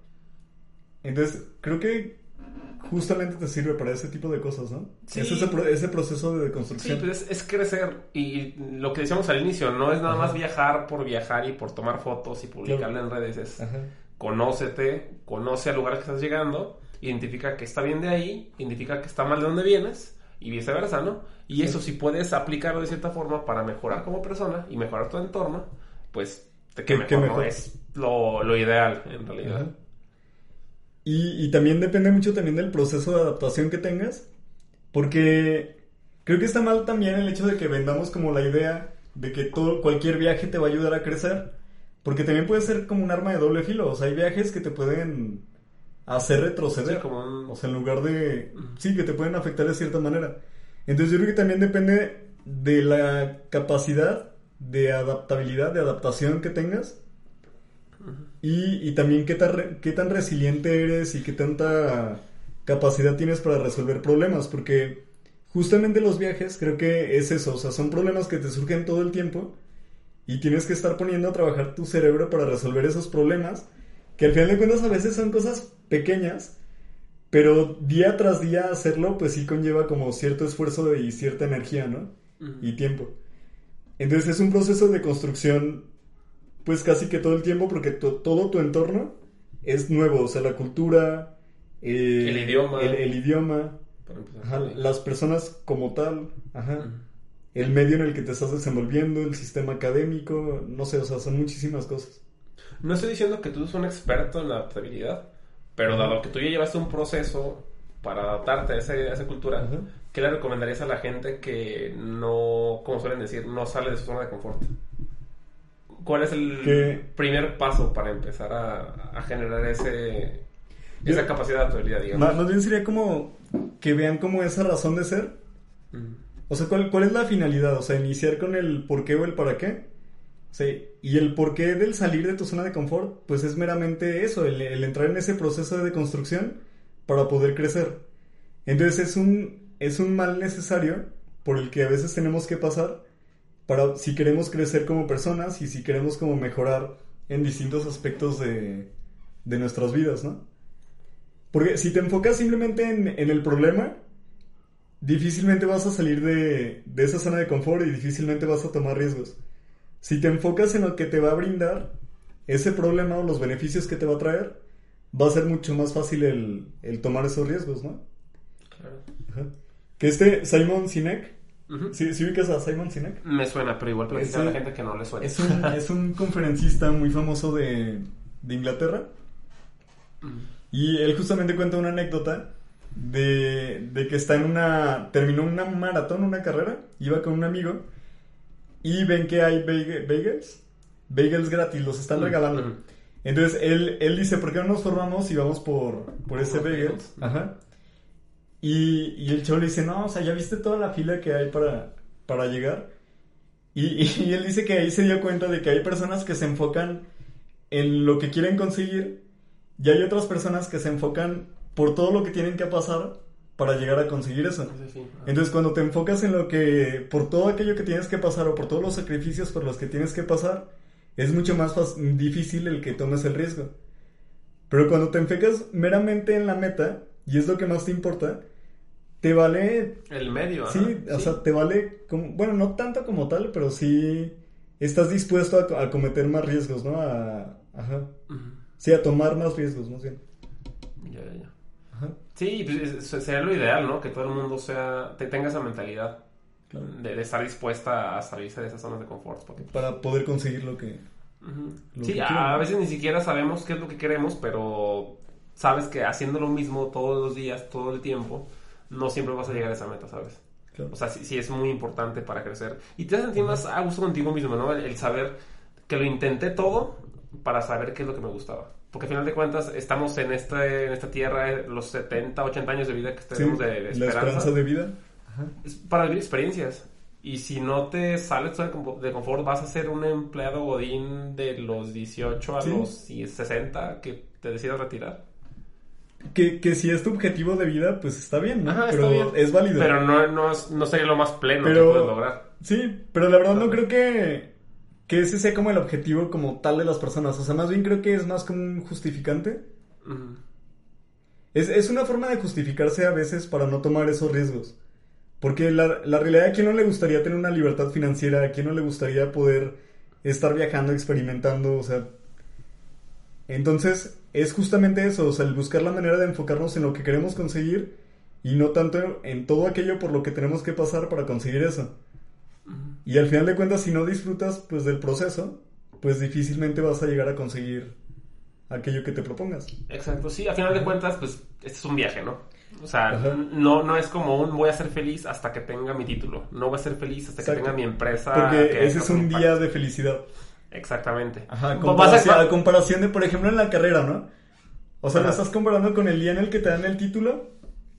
Entonces, creo que justamente te sirve para ese tipo de cosas, ¿no? Sí. Es ese, ese proceso de Sí, construcción. pues es, es crecer. Y lo que decíamos al inicio, no es nada más viajar por viajar y por tomar fotos y publicarla en redes. Es Ajá. conócete, conoce al lugar que estás llegando, identifica que está bien de ahí, identifica que está mal de donde vienes y viceversa, ¿no? Y eso si puedes aplicarlo de cierta forma para mejorar como persona y mejorar tu entorno, pues te qué qué mejor, ¿no? mejor. Es lo, lo ideal en realidad. Ajá. Y, y también depende mucho también del proceso de adaptación que tengas, porque creo que está mal también el hecho de que vendamos como la idea de que todo, cualquier viaje te va a ayudar a crecer, porque también puede ser como un arma de doble filo, o sea, hay viajes que te pueden hacer retroceder, Sí, como un- o sea, en lugar de, sí, que te pueden afectar de cierta manera. Entonces yo creo que también depende de la capacidad de adaptabilidad, de adaptación que tengas y, y también qué tan, qué tan resiliente eres y qué tanta capacidad tienes para resolver problemas, porque justamente los viajes creo que es eso, o sea, son problemas que te surgen todo el tiempo y tienes que estar poniendo a trabajar tu cerebro para resolver esos problemas, que al final de cuentas a veces son cosas pequeñas, pero día tras día hacerlo pues sí conlleva como cierto esfuerzo y cierta energía, ¿no? Y tiempo. Entonces es un proceso de construcción, pues casi que todo el tiempo, porque to- todo tu entorno es nuevo, o sea, la cultura, eh, El idioma. el, el idioma, ajá, las personas como tal, ajá, el medio en el que te estás desenvolviendo, el sistema académico, no sé, o sea, son muchísimas cosas. No estoy diciendo que tú eres un experto en la adaptabilidad, pero dado que tú ya llevaste un proceso para adaptarte a, esa cultura, Ajá. ¿qué le recomendarías a la gente que no, como suelen decir, no sale de su zona de confort? ¿Cuál es el Que- primer paso para empezar a, a generar ese, Yo- esa capacidad de adaptabilidad, digamos? Más, más bien sería como que vean como esa razón de ser, Mm. O sea, ¿cuál, ¿cuál es la finalidad? O sea, iniciar con el por qué o el para qué. Sí, y el porqué del salir de tu zona de confort, pues es meramente eso, el, el entrar en ese proceso de construcción para poder crecer. Entonces es un, es un mal necesario por el que a veces tenemos que pasar para si queremos crecer como personas y si queremos como mejorar en distintos aspectos de, de nuestras vidas, ¿no? Porque si te enfocas simplemente en, en el problema, difícilmente vas a salir de, de esa zona de confort y difícilmente vas a tomar riesgos. Si te enfocas en lo que te va a brindar ese problema o los beneficios que te va a traer, va a ser mucho más fácil el, el tomar esos riesgos, ¿no? Claro. Ajá. Que este Simon Sinek, Ujú. ¿sí, sí ubicas a Simon Sinek? Me suena, pero igual platicar a la gente que no le suena. Es un, <laughs> es un conferencista muy famoso de, de Inglaterra. Mm. Y él justamente cuenta una anécdota de, de que está en una. terminó una maratón, una carrera, iba con un amigo y ven que hay bag- bagels, bagels gratis, los están Mm, regalando. mm. Entonces él, él dice: ¿Por qué no nos formamos y vamos por, por ese bagel? Ajá. Y, y el chavo le dice: No, o sea, ya viste toda la fila que hay para, para llegar. Y, y él dice que ahí se dio cuenta de que hay personas que se enfocan en lo que quieren conseguir y hay otras personas que se enfocan por todo lo que tienen que pasar para llegar a conseguir eso. Ah. Entonces cuando te enfocas en lo que, por todo aquello que tienes que pasar o por todos los sacrificios por los que tienes que pasar, es mucho más difícil el que tomes el riesgo. Pero cuando te enfocas meramente en la meta, y es lo que más te importa, te vale El medio. Sí, o sea, te vale, como, bueno, no tanto como tal, pero sí estás dispuesto a, a cometer más riesgos, ¿no? A, ajá. Sí, a tomar más riesgos, más bien. Ya, ya, ya. Ajá. Sí, pues es- sería lo ideal, ¿no? Que todo el mundo sea, te tenga esa mentalidad Claro. de, de estar dispuesta a salirse de esas zonas de confort. Porque, Para poder conseguir lo que... Lo Sí, que a, quieren. a veces ni siquiera sabemos qué es lo que queremos, pero sabes que haciendo lo mismo todos los días, todo el tiempo, no siempre vas a llegar a esa meta, ¿sabes? Claro. O sea, sí, sí es muy importante para crecer. Y te sentir más a gusto contigo mismo, ¿no? El, el saber que lo intenté todo para saber qué es lo que me gustaba. Porque al final de cuentas estamos en, este, en esta tierra, eh, los 70, 80 años de vida que Sí, tenemos de, de la esperanza, esperanza de vida. Ajá. es para vivir experiencias. Y si no te sales de confort, vas a ser un empleado godín de los 18 a Sí. los 60 que te decidas retirar. Que, que si es tu objetivo de vida, pues está bien, ¿no? Ajá, está pero bien. es válido. Pero no, no, no sería lo más pleno Pero- que puedes lograr. Sí, pero la verdad no creo que, que ese sea como el objetivo como tal de las personas. O sea, más bien creo que es más como un justificante. Es, es una forma de justificarse a veces para no tomar esos riesgos. Porque la, la realidad, ¿a quién no le gustaría tener una libertad financiera? ¿A quién no le gustaría poder estar viajando, experimentando? O sea, entonces es justamente eso, o sea, el buscar la manera de enfocarnos en lo que queremos conseguir y no tanto en todo aquello por lo que tenemos que pasar para conseguir eso. Y al final de cuentas, si no disfrutas pues del proceso, pues difícilmente vas a llegar a conseguir aquello que te propongas. Exacto, sí, al final de cuentas, pues este es un viaje, ¿no? O sea, no, no es como un voy a ser feliz hasta que tenga mi título, no voy a ser feliz hasta que tenga mi empresa. Porque ese es un día de felicidad. Exactamente. Ajá, comparación, a comparación de, por ejemplo, en la carrera, ¿no? O sea, lo estás comparando con el día en el que te dan el título,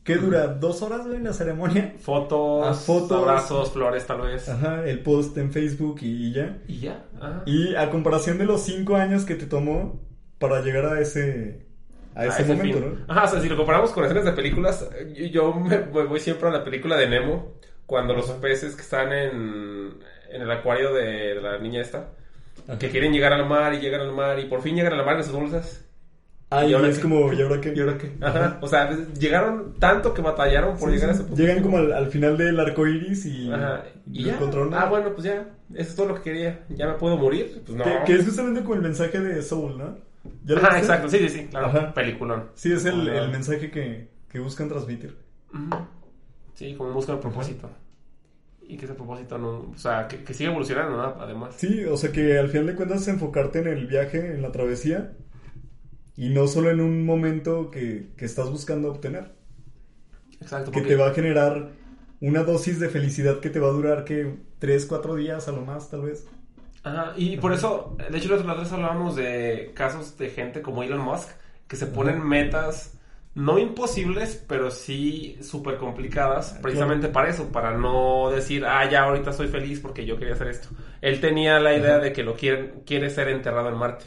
que dura dos horas, en la ceremonia. Fotos, ah, fotos, abrazos, flores, tal vez. Ajá, el post en Facebook y, ya. Y ya, Ajá. Y a comparación de los cinco años que te tomó para llegar a ese... A ese, momento, ¿no? Ajá, o sea, si lo comparamos con escenas de películas, yo, me voy siempre a la película de Nemo, cuando los peces que están en, en el acuario de la niña esta, que quieren llegar al mar y llegan al mar y por fin llegan al mar en sus bolsas. Ah, y, ahora es como, ¿y ahora qué? ¿Y ahora qué? Ajá. O sea, llegaron tanto que batallaron por llegar a ese punto. Llegan como al, final del arco iris y, Ajá. y, ya. Ah, bueno, pues ya. Eso es todo lo que quería. ¿Ya me puedo morir? Pues no. Que, es justamente como el mensaje de Soul, ¿no? Ajá, exacto. Sí, sí, sí. Claro. Ajá. Peliculón. Sí, es el, el mensaje que, que buscan transmitir. Sí, como buscan el propósito y que ese propósito no, o sea, que, que siga evolucionando, ¿no? Además. Sí, o sea que al final de cuentas enfocarte en el viaje, en la travesía y no solo en un momento que, que estás buscando obtener. Exacto. Que te va a generar una dosis de felicidad que te va a durar que tres, cuatro días a lo más, tal vez. Ajá, y por eso, de hecho, los otros hablábamos de casos de gente como Elon Musk que se ponen metas no imposibles, pero sí súper complicadas, precisamente para eso, para no decir, ah, ya ahorita soy feliz porque yo quería hacer esto. Él tenía la idea de que lo quiere, quiere ser enterrado en Marte.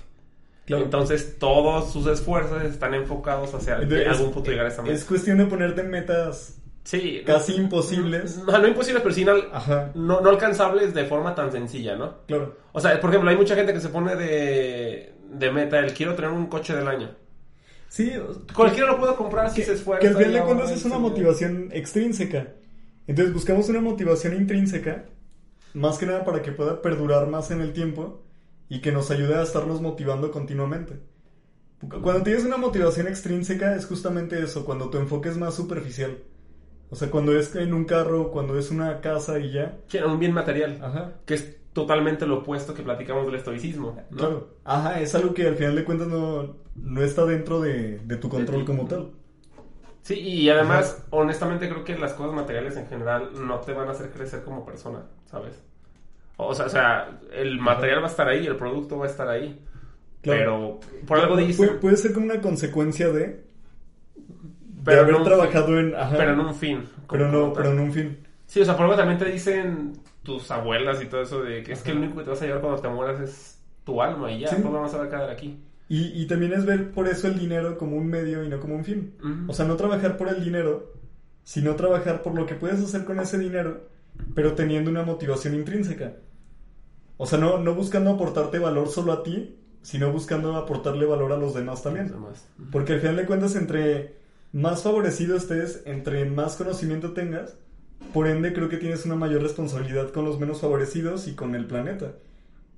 Entonces todos sus esfuerzos están enfocados hacia algún punto llegar a esa meta. Es cuestión de ponerte metas sí, casi imposibles. No, no imposibles, pero sí no, no, alcanzables de forma tan sencilla, ¿no? Claro. O sea, por ejemplo, hay mucha gente que se pone de, de meta el quiero tener un coche del año. Sí, cualquiera lo puede comprar si se esfuerza. Que al final de cuentas es una motivación extrínseca. Entonces buscamos una motivación intrínseca, más que nada para que pueda perdurar más en el tiempo y que nos ayude a estarnos motivando continuamente. Cuando tienes una motivación extrínseca es justamente eso, cuando tu enfoque es más superficial. O sea, cuando es en un carro, cuando es una casa y ya. Sí, un bien material. Ajá. Que es totalmente lo opuesto que platicamos del estoicismo. Claro. Ajá, es algo que al final de cuentas no, no está dentro de, tu control como tal. Sí, y además, honestamente creo que las cosas materiales en general no te van a hacer crecer como persona, ¿sabes? O sea, o sea el material va a estar ahí, el producto va a estar ahí. Pero por algo dice... Puede, ser como una consecuencia de... Pero haber trabajado en... pero en un fin. Pero no, pero en un fin. Sí, o sea, por algo también te dicen tus abuelas y todo eso de que es que lo único que te vas a llevar cuando te mueras es tu alma y ya, ¿Sí? vamos a quedar aquí. Y, y, también es ver por eso el dinero como un medio y no como un fin. O sea, no trabajar por el dinero, sino trabajar por lo que puedes hacer con ese dinero, pero teniendo una motivación intrínseca. O sea, no, no buscando aportarte valor solo a ti, sino buscando aportarle valor a los demás también. Porque al final de cuentas, entre más favorecido estés, entre más conocimiento tengas, por ende, creo que tienes una mayor responsabilidad con los menos favorecidos y con el planeta.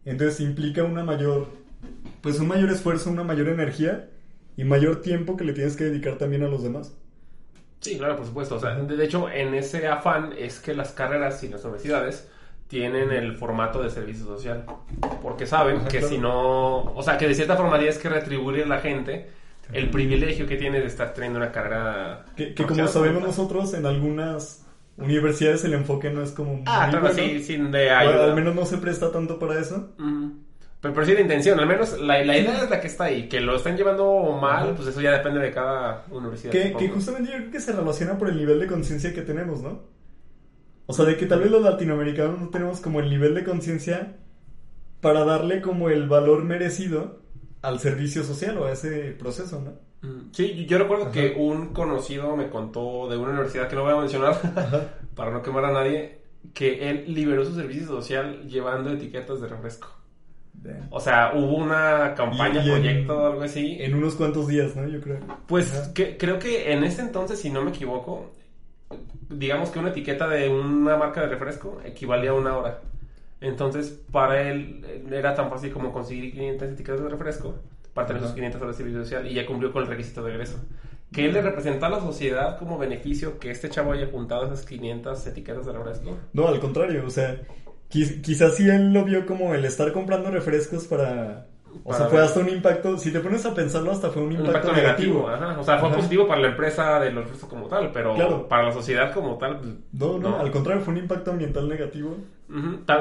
Entonces implica una mayor, pues un mayor esfuerzo, una mayor energía y mayor tiempo que le tienes que dedicar también a los demás. Sí, claro, por supuesto. O sea, de hecho, en ese afán es que las carreras y las universidades tienen el formato de servicio social. Porque saben que si no, o sea, que de cierta forma tienes que retribuir a la gente el privilegio que tiene de estar teniendo una carrera. Que, que como sabemos nosotros, en algunas universidades el enfoque no es como ah claro sí sin de ayuda. al menos no se presta tanto para eso. Pero, pero sí la intención al menos la, la, idea es la que está ahí que lo están llevando mal pues eso ya depende de cada universidad que, que justamente yo creo que se relaciona por el nivel de conciencia que tenemos no o sea de que tal vez los latinoamericanos no tenemos como el nivel de conciencia para darle como el valor merecido al servicio social o a ese proceso no Mm, sí, yo recuerdo que un conocido me contó de una universidad que no voy a mencionar <laughs> para no quemar a nadie que él liberó su servicio social llevando etiquetas de refresco. Damn. O sea, hubo una campaña, Y- y en- proyecto algo así. En unos cuantos días, ¿no? Yo creo. Pues que, creo que en ese entonces, si no me equivoco, digamos que una etiqueta de una marca de refresco equivalía a una hora. Entonces, para él eh, era tan fácil como conseguir 500 etiquetas de refresco para tener sus 500 horas de servicio social y ya cumplió con el requisito de egreso. Que él le representa a la sociedad como beneficio que este chavo haya juntado esas 500 etiquetas de refresco. No, al contrario, o sea, quiz- quizás sí él lo vio como el estar comprando refrescos para... O sea, fue hasta un impacto, si te pones a pensarlo, hasta fue un Un impacto, impacto negativo. negativo, ajá. O sea, fue Ajá. positivo para la empresa de los refrescos como tal, pero Claro. para la sociedad como tal, pues, No, no, al contrario, fue un impacto ambiental negativo.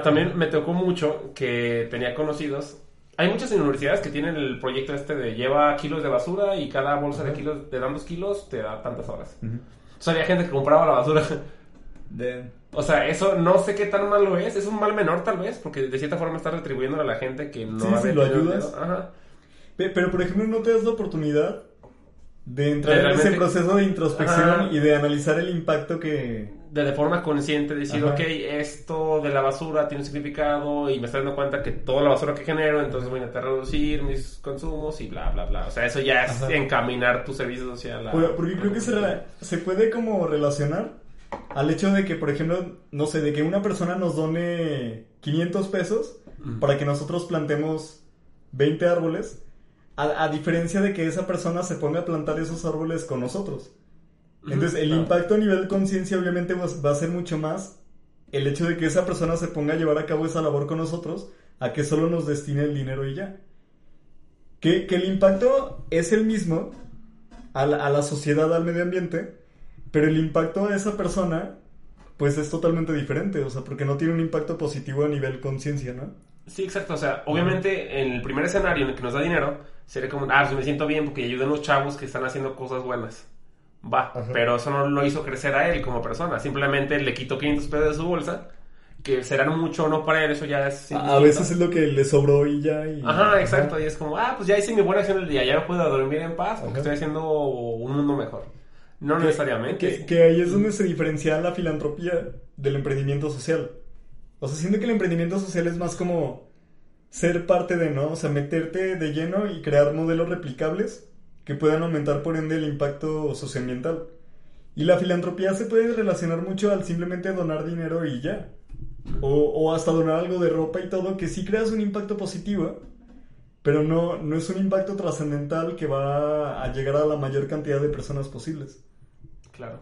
También me tocó mucho que tenía conocidos. Hay muchas universidades que tienen el proyecto este de lleva kilos de basura y cada bolsa de kilos te dan dos kilos, te da tantas horas. O sea, había gente que compraba la basura. De- O sea, eso no sé qué tan malo es. Es un mal menor tal vez, porque de cierta forma estás retribuyendo a la gente que no Sí, ha sí, lo ayudas. Ajá. Pe- Pero, por ejemplo, ¿no te das la oportunidad de entrar De en ese proceso de introspección Ajá. y de analizar el impacto que... De, de forma consciente decir, Ajá. ok, esto de la basura tiene un significado y me estoy dando cuenta que toda la basura que genero, entonces voy a intentar reducir mis consumos y bla, bla, bla. O sea, eso ya es Ajá. encaminar tu servicio social. a- Porque, porque creo que se puede como relacionar al hecho de que, por ejemplo, no sé, de que una persona nos done 500 pesos para que nosotros plantemos 20 árboles, a, a diferencia de que esa persona se ponga a plantar esos árboles con nosotros. Entonces, el claro. impacto a nivel conciencia obviamente va, va a ser mucho más el hecho de que esa persona se ponga a llevar a cabo esa labor con nosotros a que solo nos destine el dinero y ya. Que, que el impacto es el mismo a la, a la sociedad, al medio ambiente, pero el impacto a esa persona pues es totalmente diferente, o sea, porque no tiene un impacto positivo a nivel conciencia, ¿no? Sí, exacto. O sea, obviamente en el primer escenario en el que nos da dinero, sería como, ah, pues me siento bien porque ayudan a los chavos que están haciendo cosas buenas. Va, Ajá. pero eso no lo hizo crecer a él como persona. Simplemente le quitó 500 pesos de su bolsa, que serán mucho o no para él, eso ya es... A, veces es lo que le sobró y ya. Y, Ajá, exacto. Y es como, ah, pues ya hice mi buena acción del día, ya puedo dormir en paz porque Ajá. estoy haciendo un mundo mejor. No Que- necesariamente. Que, que ahí es donde se diferencia la filantropía del emprendimiento social. O sea, siento que el emprendimiento social es más como ser parte de, ¿no? O sea, meterte de lleno y crear modelos replicables que puedan aumentar por ende el impacto socioambiental. Y la filantropía se puede relacionar mucho al simplemente donar dinero y ya. O, o hasta donar algo de ropa y todo, que sí creas un impacto positivo, pero no, no es un impacto trascendental que va a llegar a la mayor cantidad de personas posibles. Claro.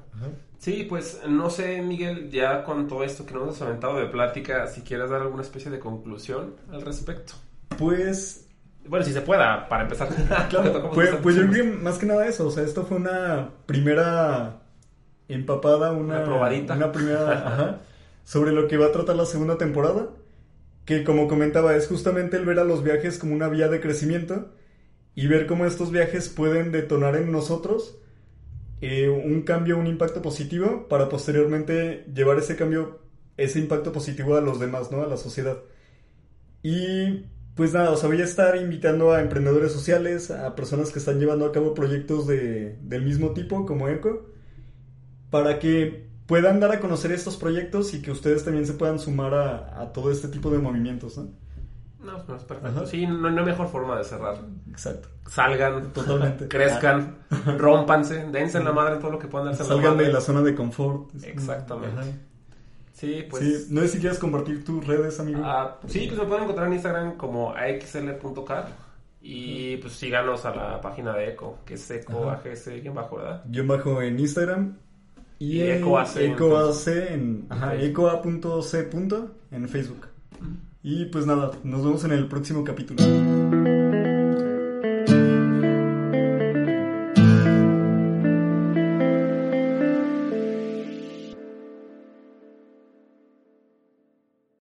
Sí, pues no sé, Miguel, ya con todo esto que nos hemos aventado de plática, si quieres dar alguna especie de conclusión al respecto. Pues, Bueno, si se pueda, para empezar. <laughs> claro, pues, pues yo creo que más que nada eso, o sea, esto fue una primera empapada, una, Una probadita. una primera, ajá, sobre lo que va a tratar la segunda temporada, que como comentaba, es justamente el ver a los viajes como una vía de crecimiento y ver cómo estos viajes pueden detonar en nosotros eh, un cambio, un impacto positivo para posteriormente llevar ese cambio, ese impacto positivo a los demás, ¿no? A la sociedad. Y pues nada, o sea, voy a estar invitando a emprendedores sociales, a personas que están llevando a cabo proyectos de, del mismo tipo, como ECO, para que puedan dar a conocer estos proyectos y que ustedes también se puedan sumar a, a todo este tipo de movimientos, ¿no? No, no, es perfecto. Ajá. Sí, no, no hay mejor forma de cerrar. Exacto. Salgan, Totalmente. crezcan, rómpanse, dense en la madre todo lo que puedan darse en la Salgan de la zona de confort. Exactamente. Ajá. Sí, pues. Sí, no sé si quieres compartir tus redes, amigo. Ah, sí, pues me pueden encontrar en Instagram como axl.car y pues síganos a la página de Eco, que es Eco. AGS, bajo, ¿verdad? Yo bajo en Instagram y, Y en EcoAC, EcoAC en ajá, ecoa.c. en Facebook. Y pues nada, nos vemos en el próximo capítulo.